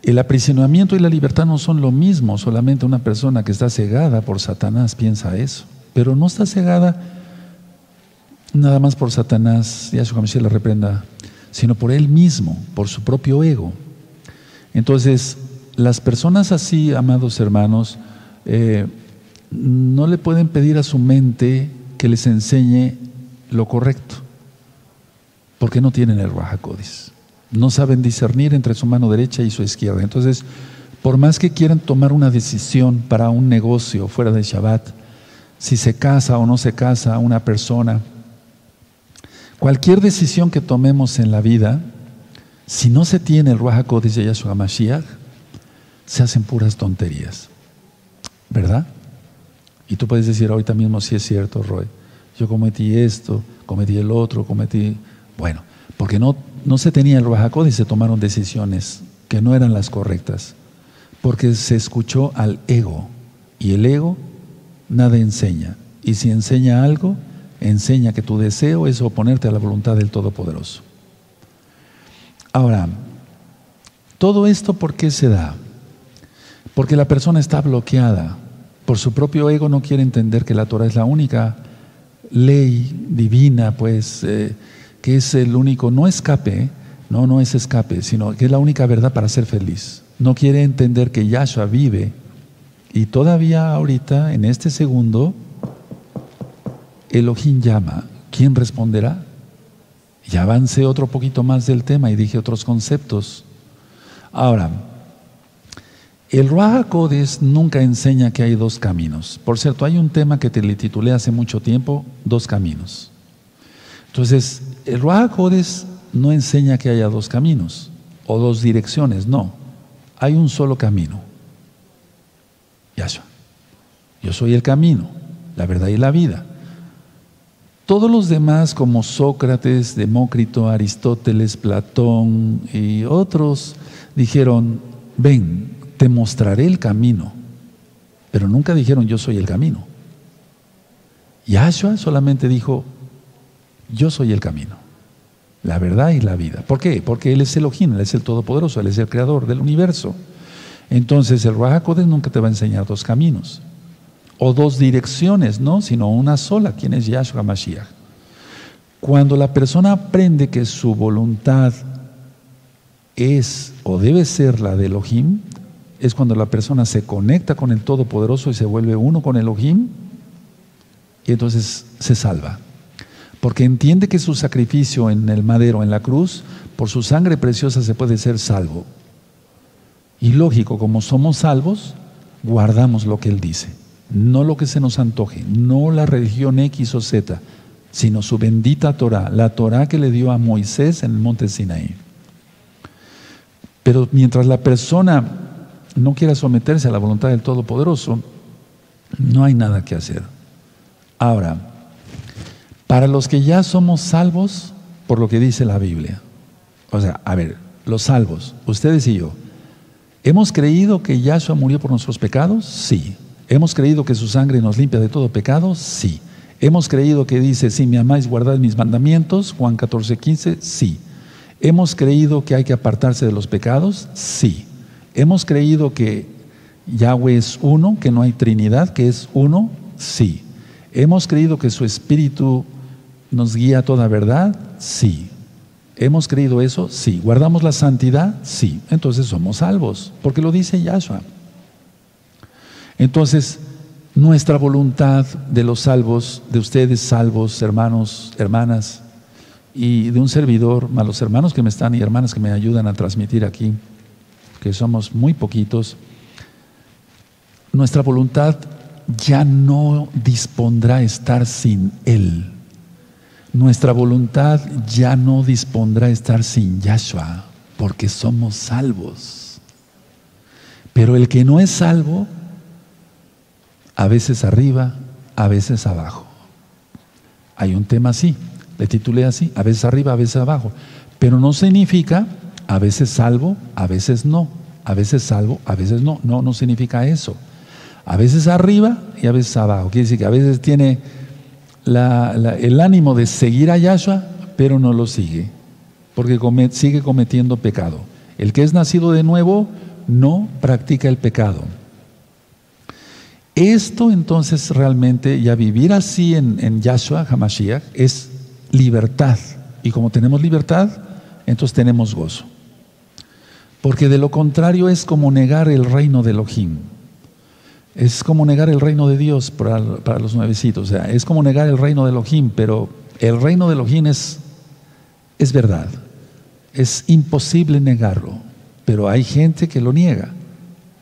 el aprisionamiento y la libertad no son lo mismo, solamente una persona que está cegada por Satanás piensa eso, pero no está cegada nada más por Satanás, ya su la reprenda, sino por él mismo, por su propio ego. Entonces, las personas así, amados hermanos, eh, no le pueden pedir a su mente que les enseñe lo correcto, porque no tienen el Rahakodis. No saben discernir entre su mano derecha y su izquierda. Entonces, por más que quieran tomar una decisión para un negocio fuera de Shabbat, si se casa o no se casa una persona, cualquier decisión que tomemos en la vida, si no se tiene el Ruach de Yahshua Mashiach, se hacen puras tonterías. ¿Verdad? Y tú puedes decir ahorita mismo, si es cierto, Roy, yo cometí esto, cometí el otro, cometí... Bueno, porque no, no se tenía el Ruach y se tomaron decisiones que no eran las correctas, porque se escuchó al ego, y el ego nada enseña, y si enseña algo, enseña que tu deseo es oponerte a la voluntad del Todopoderoso. Ahora, todo esto ¿por qué se da? Porque la persona está bloqueada. Por su propio ego no quiere entender que la Torah es la única ley divina, pues, eh, que es el único, no escape, no, no es escape, sino que es la única verdad para ser feliz. No quiere entender que Yahshua vive y todavía ahorita, en este segundo, Elohim llama. ¿Quién responderá? Ya avancé otro poquito más del tema y dije otros conceptos. Ahora, el Ruach nunca enseña que hay dos caminos. Por cierto, hay un tema que te le titulé hace mucho tiempo, dos caminos. Entonces, el Ruach no enseña que haya dos caminos o dos direcciones, no. Hay un solo camino. Yahshua. Yo soy el camino, la verdad y la vida. Todos los demás, como Sócrates, Demócrito, Aristóteles, Platón y otros, dijeron, ven, te mostraré el camino. Pero nunca dijeron yo soy el camino. Yahshua solamente dijo, yo soy el camino, la verdad y la vida. ¿Por qué? Porque Él es Elohim, Él es el Todopoderoso, Él es el Creador del universo. Entonces el Rahakodes nunca te va a enseñar dos caminos o dos direcciones, no, sino una sola, quien es Yahshua Mashiach. Cuando la persona aprende que su voluntad es o debe ser la de Elohim, es cuando la persona se conecta con el Todopoderoso y se vuelve uno con Elohim y entonces se salva. Porque entiende que su sacrificio en el madero, en la cruz, por su sangre preciosa se puede ser salvo. Y lógico, como somos salvos, guardamos lo que Él dice. No lo que se nos antoje, no la religión X o Z, sino su bendita Torah, la Torah que le dio a Moisés en el monte Sinaí. Pero mientras la persona no quiera someterse a la voluntad del Todopoderoso, no hay nada que hacer. Ahora, para los que ya somos salvos, por lo que dice la Biblia, o sea, a ver, los salvos, ustedes y yo, ¿hemos creído que Yahshua murió por nuestros pecados? Sí. ¿Hemos creído que su sangre nos limpia de todo pecado? Sí. ¿Hemos creído que dice, si me amáis, guardad mis mandamientos? Juan 14, 15, sí. ¿Hemos creído que hay que apartarse de los pecados? Sí. ¿Hemos creído que Yahweh es uno, que no hay Trinidad, que es uno? Sí. ¿Hemos creído que su Espíritu nos guía a toda verdad? Sí. ¿Hemos creído eso? Sí. ¿Guardamos la santidad? Sí. Entonces somos salvos, porque lo dice Yahshua. Entonces, nuestra voluntad de los salvos, de ustedes salvos, hermanos, hermanas, y de un servidor, a los hermanos que me están y hermanas que me ayudan a transmitir aquí, que somos muy poquitos, nuestra voluntad ya no dispondrá estar sin Él. Nuestra voluntad ya no dispondrá estar sin Yahshua, porque somos salvos. Pero el que no es salvo, a veces arriba, a veces abajo. Hay un tema así, le titulé así, a veces arriba, a veces abajo. Pero no significa a veces salvo, a veces no. A veces salvo, a veces no. No, no significa eso. A veces arriba y a veces abajo. Quiere decir que a veces tiene el ánimo de seguir a Yahshua, pero no lo sigue, porque sigue cometiendo pecado. El que es nacido de nuevo no practica el pecado. Esto entonces realmente, ya vivir así en, en Yahshua, Hamashiach, es libertad. Y como tenemos libertad, entonces tenemos gozo. Porque de lo contrario es como negar el reino de Elohim. Es como negar el reino de Dios para, los nuevecitos. O sea, es como negar el reino de Elohim, pero el reino de Elohim es, es verdad. Es imposible negarlo, pero hay gente que lo niega.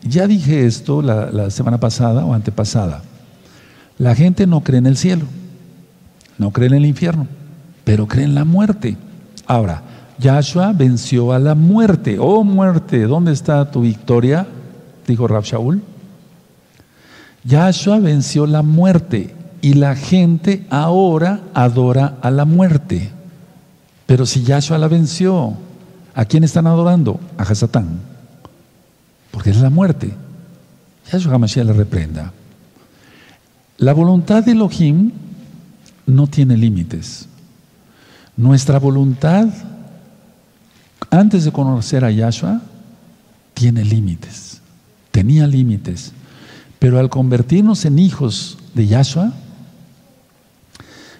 Ya dije esto la, semana pasada o antepasada. La gente no cree en el cielo, no cree en el infierno, pero cree en la muerte. Ahora, Yahshua venció a la muerte. Oh muerte, ¿dónde está tu victoria? Dijo Rab Shaul. Yahshua venció la muerte y la gente ahora adora a la muerte. Pero si Yahshua la venció, ¿a quién están adorando? A Hasatán porque es la muerte. Yahshua HaMashiach le reprenda. La voluntad de Elohim no tiene límites. Nuestra voluntad, antes de conocer a Yahshua, tiene límites. Tenía límites. Pero al convertirnos en hijos de Yahshua,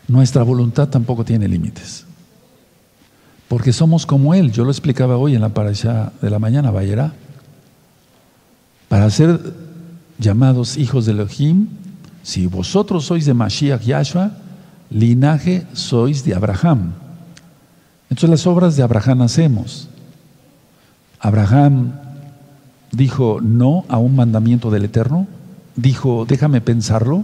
nuestra voluntad tampoco tiene límites. Porque somos como Él. Yo lo explicaba hoy en la parasha de la mañana, Bayerá. Para ser llamados hijos de Elohim, si vosotros sois de Mashiach Yahshua, linaje sois de Abraham. Entonces las obras de Abraham hacemos. Abraham dijo no a un mandamiento del Eterno, dijo déjame pensarlo,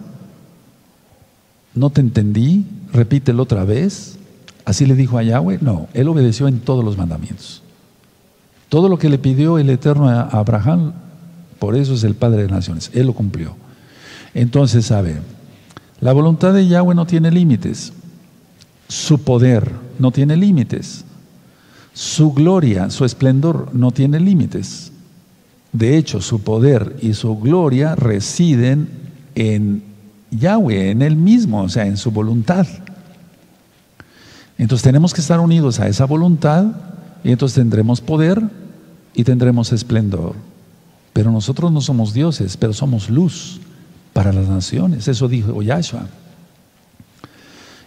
no te entendí, repítelo otra vez. Así le dijo a Yahweh, no, él obedeció en todos los mandamientos. Todo lo que le pidió el Eterno a Abraham por eso es el Padre de Naciones. Él lo cumplió. Entonces, sabe, la voluntad de Yahweh no tiene límites. Su poder no tiene límites. Su gloria, su esplendor no tiene límites. De hecho, su poder y su gloria residen en Yahweh, en Él mismo, o sea, en su voluntad. Entonces tenemos que estar unidos a esa voluntad y entonces tendremos poder y tendremos esplendor. Pero nosotros no somos dioses, pero somos luz para las naciones. Eso dijo Yahshua.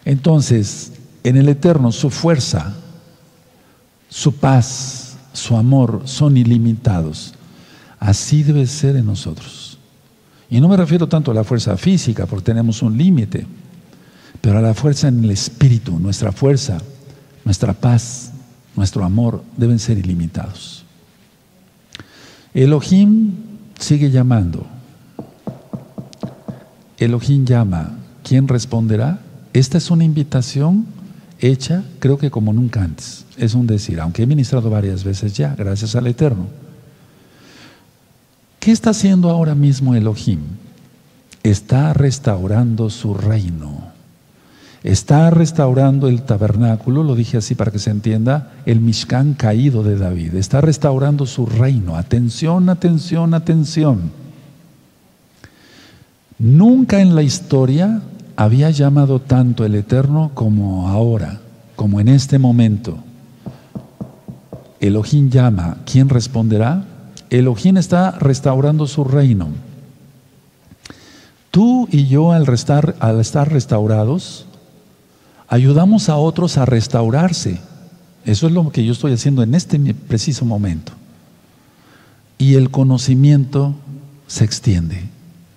Entonces, en el Eterno, su fuerza, su paz, su amor son ilimitados. Así debe ser en nosotros. Y no me refiero tanto a la fuerza física, porque tenemos un límite, pero a la fuerza en el espíritu, nuestra fuerza, nuestra paz, nuestro amor deben ser ilimitados. Elohim sigue llamando. Elohim llama. ¿Quién responderá? Esta es una invitación hecha, creo que como nunca antes. Es un decir, aunque he ministrado varias veces ya, gracias al Eterno. ¿Qué está haciendo ahora mismo Elohim? Está restaurando su reino. Está restaurando el tabernáculo, lo dije así para que se entienda, el Mishkan caído de David. Está restaurando su reino. Atención, atención, atención. Nunca en la historia había llamado tanto el Eterno como ahora, como en este momento. Elohim llama, ¿quién responderá? Elohim está restaurando su reino. Tú y yo al, estar restaurados, ayudamos a otros a restaurarse. Eso es lo que yo estoy haciendo en este preciso momento. Y el conocimiento se extiende.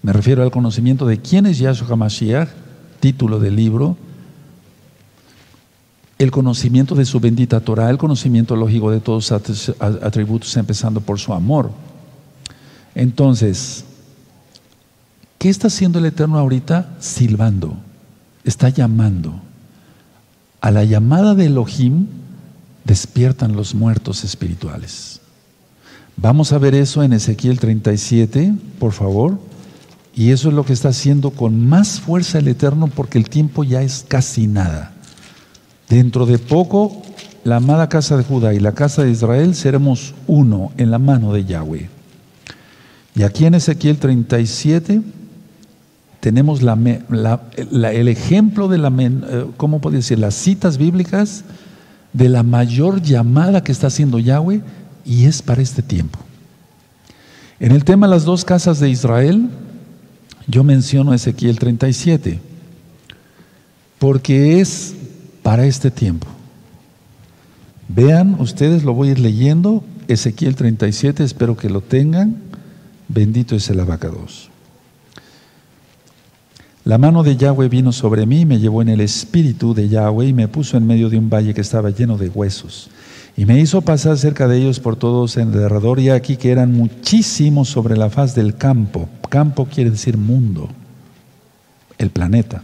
Me refiero al conocimiento de quién es Yahshua HaMashiach, título del libro, el conocimiento de su bendita Torah, el conocimiento lógico de todos sus atributos, empezando por su amor. Entonces, ¿qué está haciendo el Eterno ahorita? Silbando, está llamando. A la llamada de Elohim despiertan los muertos espirituales. Vamos a ver eso en Ezequiel 37, por favor. Y eso es lo que está haciendo con más fuerza el Eterno porque el tiempo ya es casi nada. Dentro de poco, la amada casa de Judá y la casa de Israel seremos uno en la mano de Yahweh. Y aquí en Ezequiel 37 tenemos el ejemplo de la, eh, ¿cómo puedo decir? Las citas bíblicas de la mayor llamada que está haciendo Yahweh y es para este tiempo. En el tema de las dos casas de Israel, yo menciono Ezequiel 37, porque es para este tiempo. Vean, ustedes lo voy a ir leyendo, Ezequiel 37, espero que lo tengan. Bendito es el abacados. La mano de Yahweh vino sobre mí, me llevó en el espíritu de Yahweh y me puso en medio de un valle que estaba lleno de huesos. Y me hizo pasar cerca de ellos por todos en derredor, y aquí que eran muchísimos sobre la faz del campo. Campo quiere decir mundo, el planeta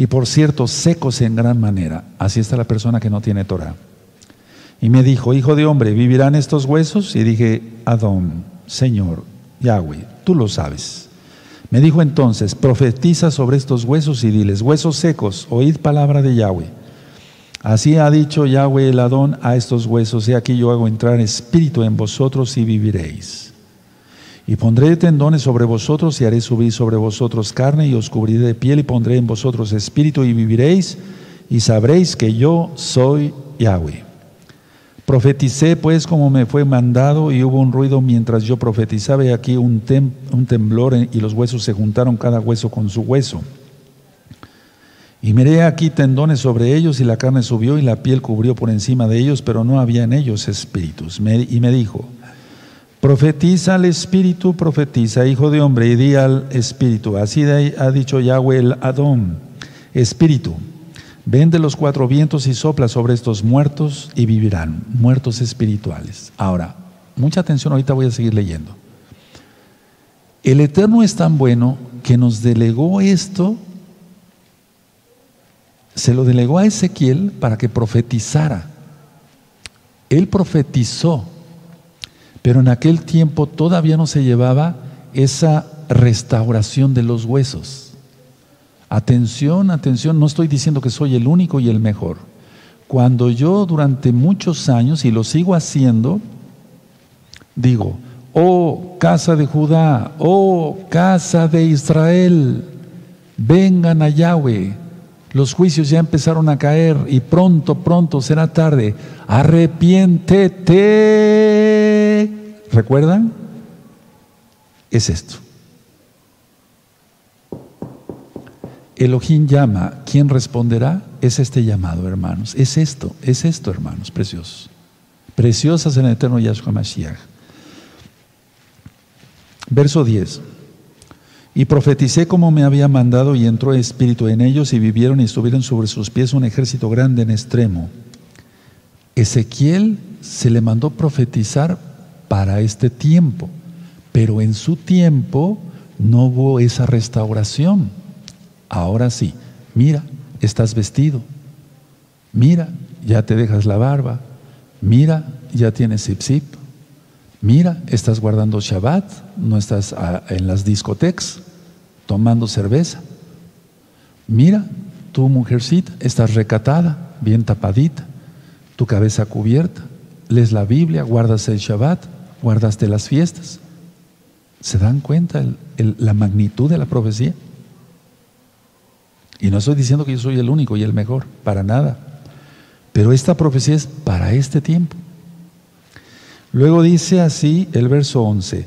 y por cierto, secos en gran manera. Así está la persona que no tiene Torah. Y me dijo, hijo de hombre, ¿vivirán estos huesos? Y dije, Adón, Señor, Yahweh, tú lo sabes. Me dijo entonces, profetiza sobre estos huesos y diles, huesos secos, oíd palabra de Yahweh. Así ha dicho Yahweh el Adón a estos huesos, y aquí yo hago entrar espíritu en vosotros y viviréis. Y pondré tendones sobre vosotros y haré subir sobre vosotros carne y os cubriré de piel y pondré en vosotros espíritu y viviréis y sabréis que yo soy Yahweh. Profeticé pues como me fue mandado y hubo un ruido mientras yo profetizaba y aquí un temblor y los huesos se juntaron cada hueso con su hueso. Y miré aquí tendones sobre ellos y la carne subió y la piel cubrió por encima de ellos, pero no había en ellos espíritus. y me dijo, Profetiza al espíritu, profetiza, hijo de hombre, y di al espíritu. Así ha dicho Yahweh el Adón, espíritu. Ven de los cuatro vientos y sopla sobre estos muertos y vivirán, muertos espirituales. Ahora, mucha atención, ahorita voy a seguir leyendo. El Eterno es tan bueno que nos delegó esto, se lo delegó a Ezequiel para que profetizara. Él profetizó pero en aquel tiempo todavía no se llevaba esa restauración de los huesos. Atención, atención, no estoy diciendo que soy el único y el mejor. Cuando yo durante muchos años, y lo sigo haciendo, digo, oh casa de Judá, oh casa de Israel, vengan a Yahweh. Los juicios ya empezaron a caer y pronto, pronto será tarde. Arrepiéntete ¿Recuerdan? Es esto. Elohim llama, ¿quién responderá? Es este llamado, hermanos. Es esto, es esto, hermanos, preciosos. Preciosas en el eterno Yahshua Mashiach. Verso 10. Y profeticé como me había mandado y entró espíritu en ellos y vivieron y estuvieron sobre sus pies un ejército grande en extremo. Ezequiel se le mandó profetizar para este tiempo, pero en su tiempo no hubo esa restauración. Ahora sí, mira, estás vestido, mira, ya te dejas la barba, mira, ya tienes zip mira, estás guardando Shabbat, no estás ah, en las discotecas tomando cerveza. Mira, tu mujercita, estás recatada, bien tapadita, tu cabeza cubierta, lees la Biblia, guardas el Shabbat, guardaste las fiestas. ¿Se dan cuenta la magnitud de la profecía? Y no estoy diciendo que yo soy el único y el mejor, para nada. Pero esta profecía es para este tiempo. Luego dice así el verso 11.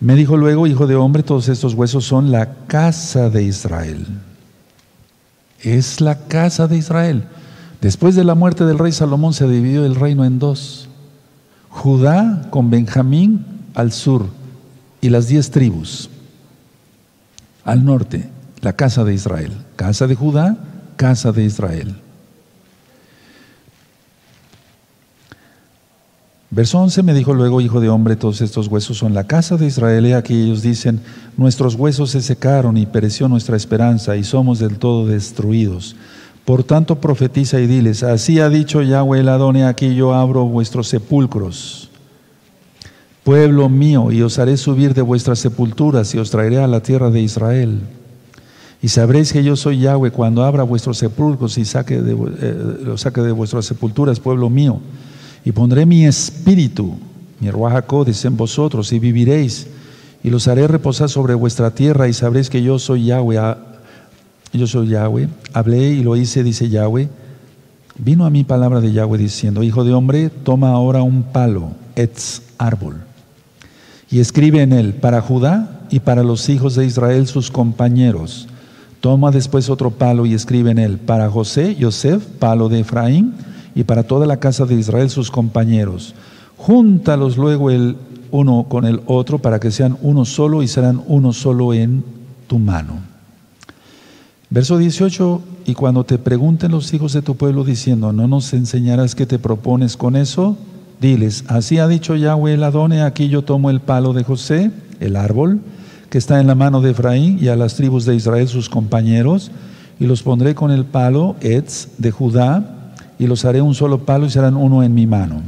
Me dijo luego, hijo de hombre, todos estos huesos son la casa de Israel. Es la casa de Israel. Después de la muerte del rey Salomón se dividió el reino en dos. Judá con Benjamín al sur y las diez tribus. Al norte, la casa de Israel. Casa de Judá, casa de Israel. Verso 11 me dijo luego, hijo de hombre, todos estos huesos son la casa de Israel. Y aquí ellos dicen, nuestros huesos se secaron y pereció nuestra esperanza y somos del todo destruidos. Por tanto, profetiza y diles, así ha dicho Yahweh el Adone, aquí yo abro vuestros sepulcros. Pueblo mío, y os haré subir de vuestras sepulturas y os traeré a la tierra de Israel. Y sabréis que yo soy Yahweh cuando abra vuestros sepulcros y saque eh, los saque de vuestras sepulturas, pueblo mío y pondré mi espíritu, mi Ruajacodes en vosotros y viviréis y los haré reposar sobre vuestra tierra y sabréis que yo soy Yahweh. Ah, yo soy Yahweh. Hablé y lo hice, dice Yahweh. Vino a mí palabra de Yahweh diciendo, Hijo de hombre, toma ahora un palo, etz, árbol, y escribe en él, para Judá y para los hijos de Israel sus compañeros. Toma después otro palo y escribe en él, para José, Yosef, palo de Efraín, y para toda la casa de Israel sus compañeros. Júntalos luego el uno con el otro para que sean uno solo y serán uno solo en tu mano. Verso 18, y cuando te pregunten los hijos de tu pueblo diciendo, ¿no nos enseñarás qué te propones con eso? Diles, así ha dicho Yahweh el Adone, aquí yo tomo el palo de José, el árbol, que está en la mano de Efraín y a las tribus de Israel sus compañeros, y los pondré con el palo, Etz, de Judá, y los haré un solo palo y serán uno en mi mano.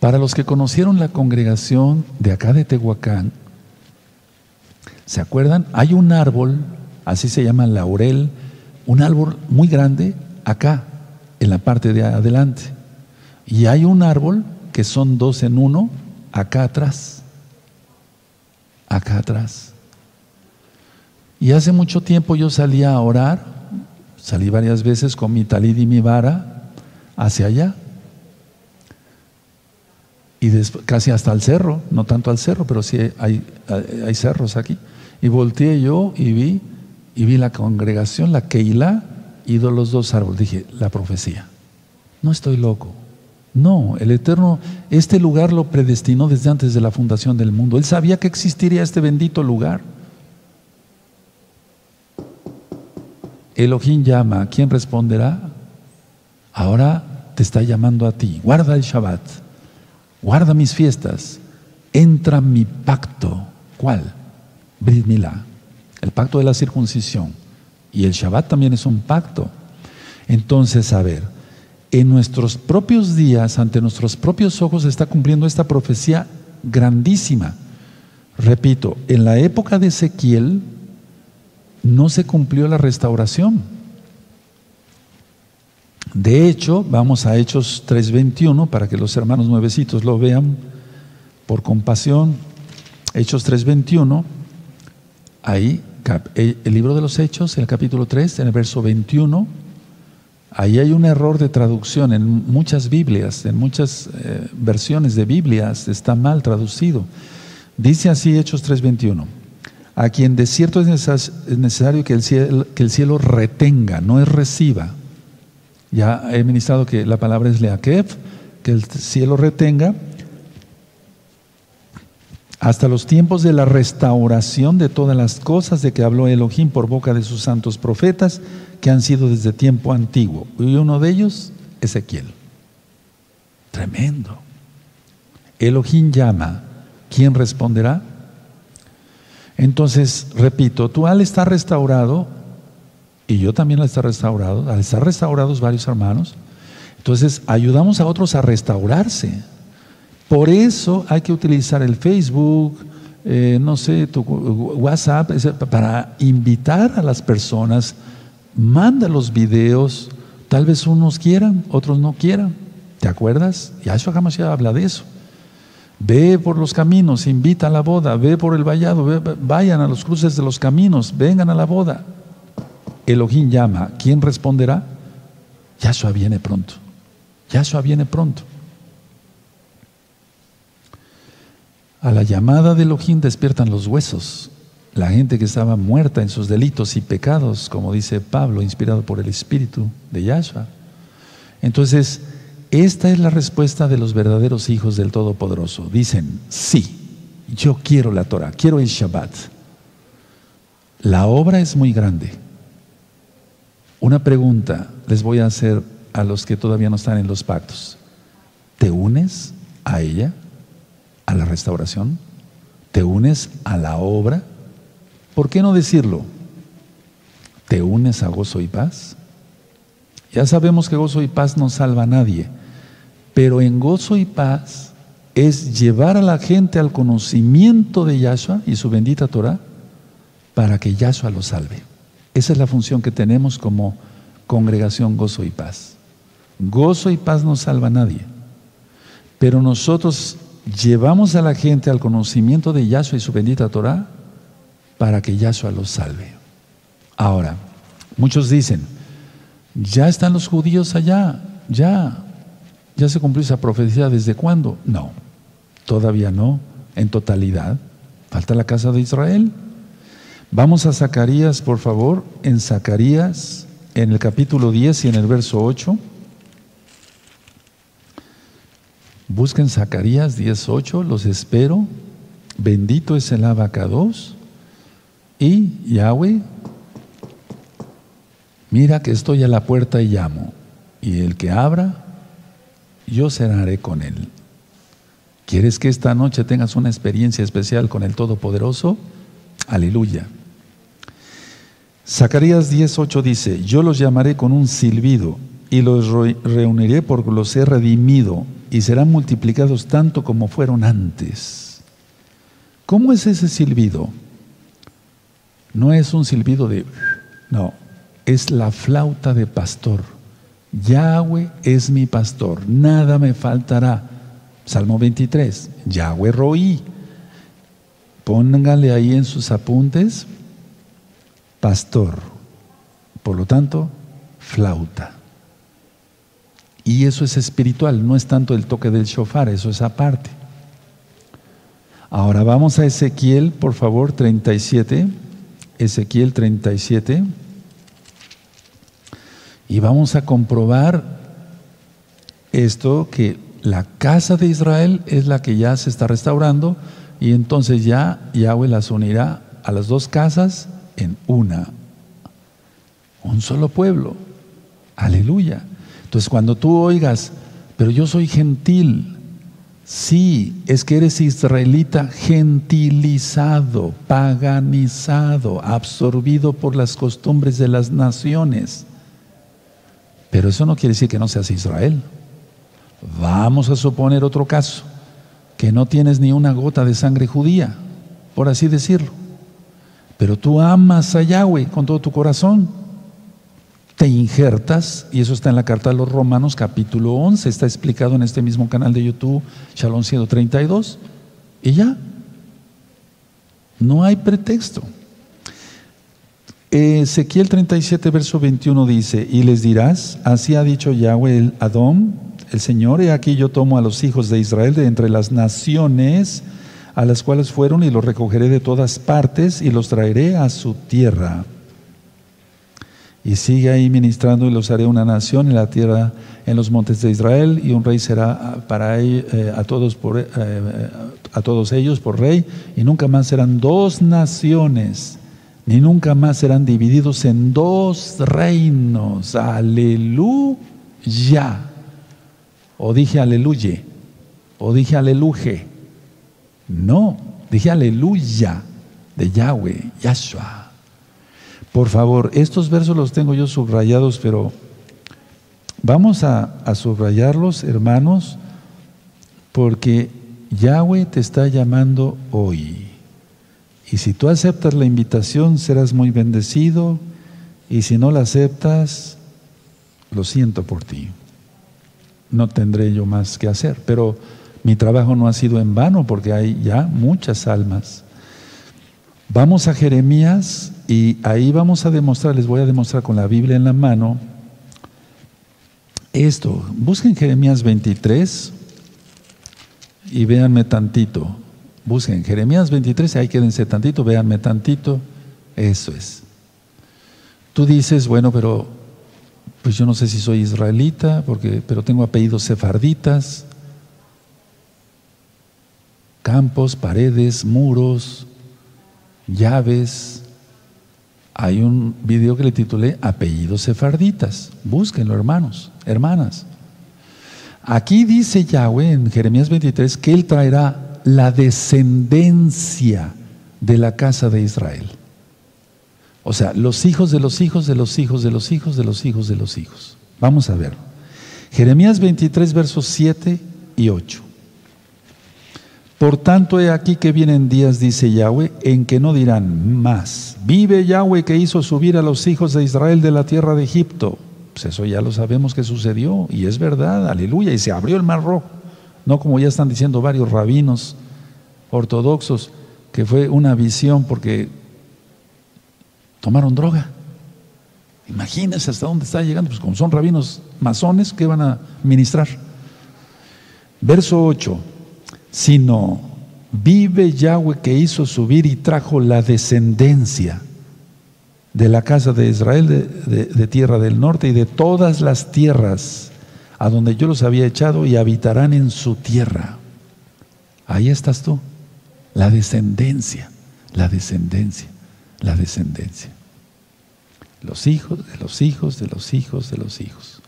Para los que conocieron la congregación de acá de Tehuacán, ¿se acuerdan? Hay un árbol, así se llama laurel, un árbol muy grande acá, en la parte de adelante. Y hay un árbol que son dos en uno, acá atrás. Acá atrás. Y hace mucho tiempo yo salía a orar Salí varias veces con mi talid y mi vara hacia allá. Y casi hasta el cerro, no tanto al cerro, pero sí hay, hay, cerros aquí. Y volteé yo y vi, y vi la congregación, la Keilah, y los dos árboles. Dije, la profecía. No estoy loco. No, el Eterno, este lugar lo predestinó desde antes de la fundación del mundo. Él sabía que existiría este bendito lugar. Elohim llama, ¿quién responderá? Ahora te está llamando a ti. Guarda el Shabbat, guarda mis fiestas, entra mi pacto. ¿Cuál? Brit el pacto de la circuncisión. Y el Shabbat también es un pacto. Entonces, a ver, en nuestros propios días, ante nuestros propios ojos, está cumpliendo esta profecía grandísima. Repito, en la época de Ezequiel, no se cumplió la restauración. De hecho, vamos a Hechos 3.21 para que los hermanos nuevecitos lo vean por compasión. Hechos 3.21, ahí, el libro de los Hechos, en el capítulo 3, en el verso 21, ahí hay un error de traducción en muchas Biblias, en muchas eh, versiones de Biblias, está mal traducido. Dice así Hechos 3.21 a quien de cierto es necesario que el, cielo, que el cielo retenga, no es reciba. Ya he ministrado que la palabra es leakev, que el cielo retenga hasta los tiempos de la restauración de todas las cosas de que habló Elohim por boca de sus santos profetas que han sido desde tiempo antiguo. Y uno de ellos, Ezequiel. Tremendo. Elohim llama. ¿Quién responderá? Entonces, repito, tú al estar restaurado, y yo también al estar restaurado, al estar restaurados varios hermanos, entonces ayudamos a otros a restaurarse. Por eso hay que utilizar el Facebook, eh, no sé, tu WhatsApp, para invitar a las personas, manda los videos, tal vez unos quieran, otros no quieran. ¿Te acuerdas? Yahshua ya habla de eso. Ve por los caminos, invita a la boda, ve por el vallado, vayan a los cruces de los caminos, vengan a la boda. Elohim llama, ¿quién responderá? Yahshua viene pronto. Yahshua viene pronto. A la llamada de Elohim despiertan los huesos la gente que estaba muerta en sus delitos y pecados, como dice Pablo, inspirado por el Espíritu de Yahshua. Entonces, esta es la respuesta de los verdaderos hijos del Todopoderoso. Dicen, sí, yo quiero la Torah, quiero el Shabbat. La obra es muy grande. Una pregunta les voy a hacer a los que todavía no están en los pactos. ¿Te unes a ella, a la restauración? ¿Te unes a la obra? ¿Por qué no decirlo? ¿Te unes a gozo y paz? Ya sabemos que gozo y paz no salva a nadie, pero en gozo y paz es llevar a la gente al conocimiento de Yahshua y su bendita Torah para que Yahshua lo salve. Esa es la función que tenemos como congregación Gozo y Paz. Gozo y paz no salva a nadie, pero nosotros llevamos a la gente al conocimiento de Yahshua y su bendita Torah para que Yahshua los salve. Ahora, muchos dicen, ya están los judíos allá, ya, ya se cumplió esa profecía, ¿desde cuándo? No, todavía no, en totalidad. Falta la casa de Israel. Vamos a Zacarías, por favor, en Zacarías, en el capítulo 10 y en el verso 8. Busquen Zacarías 18, los espero. Bendito es el abacados. Y Yahweh, mira que estoy a la puerta y llamo. Y el que abra, yo cenaré con él. ¿Quieres que esta noche tengas una experiencia especial con el Todopoderoso? Aleluya. Zacarías 10:8 dice, yo los llamaré con un silbido y los reuniré porque los he redimido y serán multiplicados tanto como fueron antes. ¿Cómo es ese silbido? No es un silbido de... No, es la flauta de pastor. Yahweh es mi pastor, nada me faltará. Salmo 23, Yahweh roí. Póngale ahí en sus apuntes, pastor. Por lo tanto, flauta. Y eso es espiritual, no es tanto el toque del shofar, eso es aparte. Ahora vamos a Ezequiel, por favor, 37. Ezequiel 37. Y vamos a comprobar esto que la casa de Israel es la que ya se está restaurando y entonces ya Yahweh las unirá a las dos casas en una. Un solo pueblo. Aleluya. Entonces cuando tú oigas, pero yo soy gentil, sí, es que eres israelita gentilizado, paganizado, absorbido por las costumbres de las naciones. Pero eso no quiere decir que no seas Israel. Vamos a suponer otro caso, que no tienes ni una gota de sangre judía, por así decirlo. Pero tú amas a Yahweh con todo tu corazón te injertas, y eso está en la carta de los Romanos capítulo 11, está explicado en este mismo canal de YouTube, Shalom 132, y ya, no hay pretexto. Ezequiel 37, verso 21 dice, y les dirás, así ha dicho Yahweh el Adón, el Señor, y aquí yo tomo a los hijos de Israel de entre las naciones a las cuales fueron y los recogeré de todas partes y los traeré a su tierra. Y sigue ahí ministrando y los haré una nación en la tierra, en los montes de Israel, y un rey será para eh, a, todos por, eh, a todos ellos por rey, y nunca más serán dos naciones, ni nunca más serán divididos en dos reinos. Aleluya. O dije aleluya, o dije aleluje. No, dije aleluya de Yahweh, Yahshua. Por favor, estos versos los tengo yo subrayados, pero vamos a, subrayarlos, hermanos, porque Yahweh te está llamando hoy. Y si tú aceptas la invitación, serás muy bendecido. Y si no la aceptas, lo siento por ti. No tendré yo más que hacer. Pero mi trabajo no ha sido en vano porque hay ya muchas almas. Vamos a Jeremías y ahí vamos a demostrar, les voy a demostrar con la Biblia en la mano esto. Busquen Jeremías 23 y véanme tantito. Busquen Jeremías 23, ahí quédense tantito, véanme tantito. Eso es. Tú dices, bueno, pero pues yo no sé si soy israelita, porque, pero tengo apellidos sefarditas, campos, paredes, muros, llaves. Hay un video que le titulé Apellidos sefarditas. Búsquenlo, hermanos, hermanas. Aquí dice Yahweh en Jeremías 23 que Él traerá la descendencia de la casa de Israel. O sea, los hijos de los hijos de los hijos de los hijos de los hijos de los hijos. Vamos a ver. Jeremías 23, versos 7 y 8. Por tanto, he aquí que vienen días, dice Yahweh, en que no dirán más. Vive Yahweh que hizo subir a los hijos de Israel de la tierra de Egipto pues eso ya lo sabemos que sucedió y es verdad, aleluya, y se abrió el mar rojo. No como ya están diciendo varios rabinos ortodoxos, que fue una visión porque tomaron droga. Imagínense hasta dónde está llegando, pues como son rabinos masones, ¿qué van a ministrar? Verso 8, sino vive Yahweh que hizo subir y trajo la descendencia de la casa de Israel, de, tierra del norte y de todas las tierras a donde yo los había echado y habitarán en su tierra. Ahí estás tú, la descendencia, la descendencia, la descendencia. Los hijos de los hijos de los hijos de los hijos.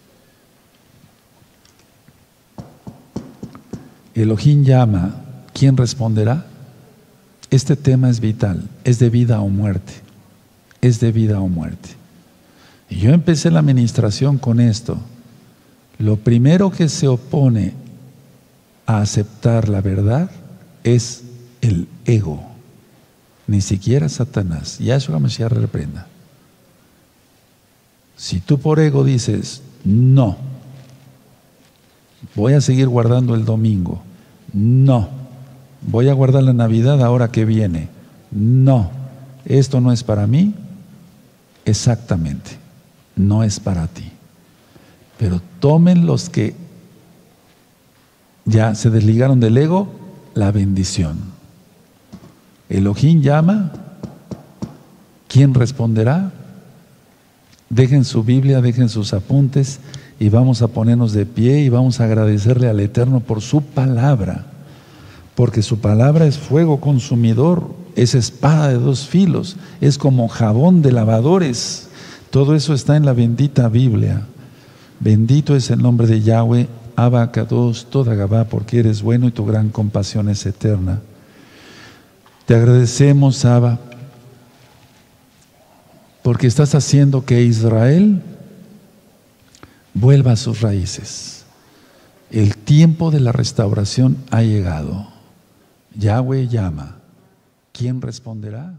Elohim llama, ¿quién responderá? Este tema es vital, es de vida o muerte es de vida o muerte. Y yo empecé la administración con esto. Lo primero que se opone a aceptar la verdad es el ego. Ni siquiera Satanás. Y a eso se reprenda. Si tú por ego dices, no, voy a seguir guardando el domingo, no, voy a guardar la Navidad ahora que viene, no, esto no es para mí, Exactamente, no es para ti. Pero tomen los que ya se desligaron del ego, la bendición. Elohim llama, ¿quién responderá? Dejen su Biblia, dejen sus apuntes y vamos a ponernos de pie y vamos a agradecerle al Eterno por su palabra, porque su palabra es fuego consumidor es espada de dos filos, es como jabón de lavadores. Todo eso está en la bendita Biblia. Bendito es el nombre de Yahweh, Abacados, toda Gabá, porque eres bueno y tu gran compasión es eterna. Te agradecemos, Abba, porque estás haciendo que Israel vuelva a sus raíces. El tiempo de la restauración ha llegado. Yahweh llama. ¿quién responderá?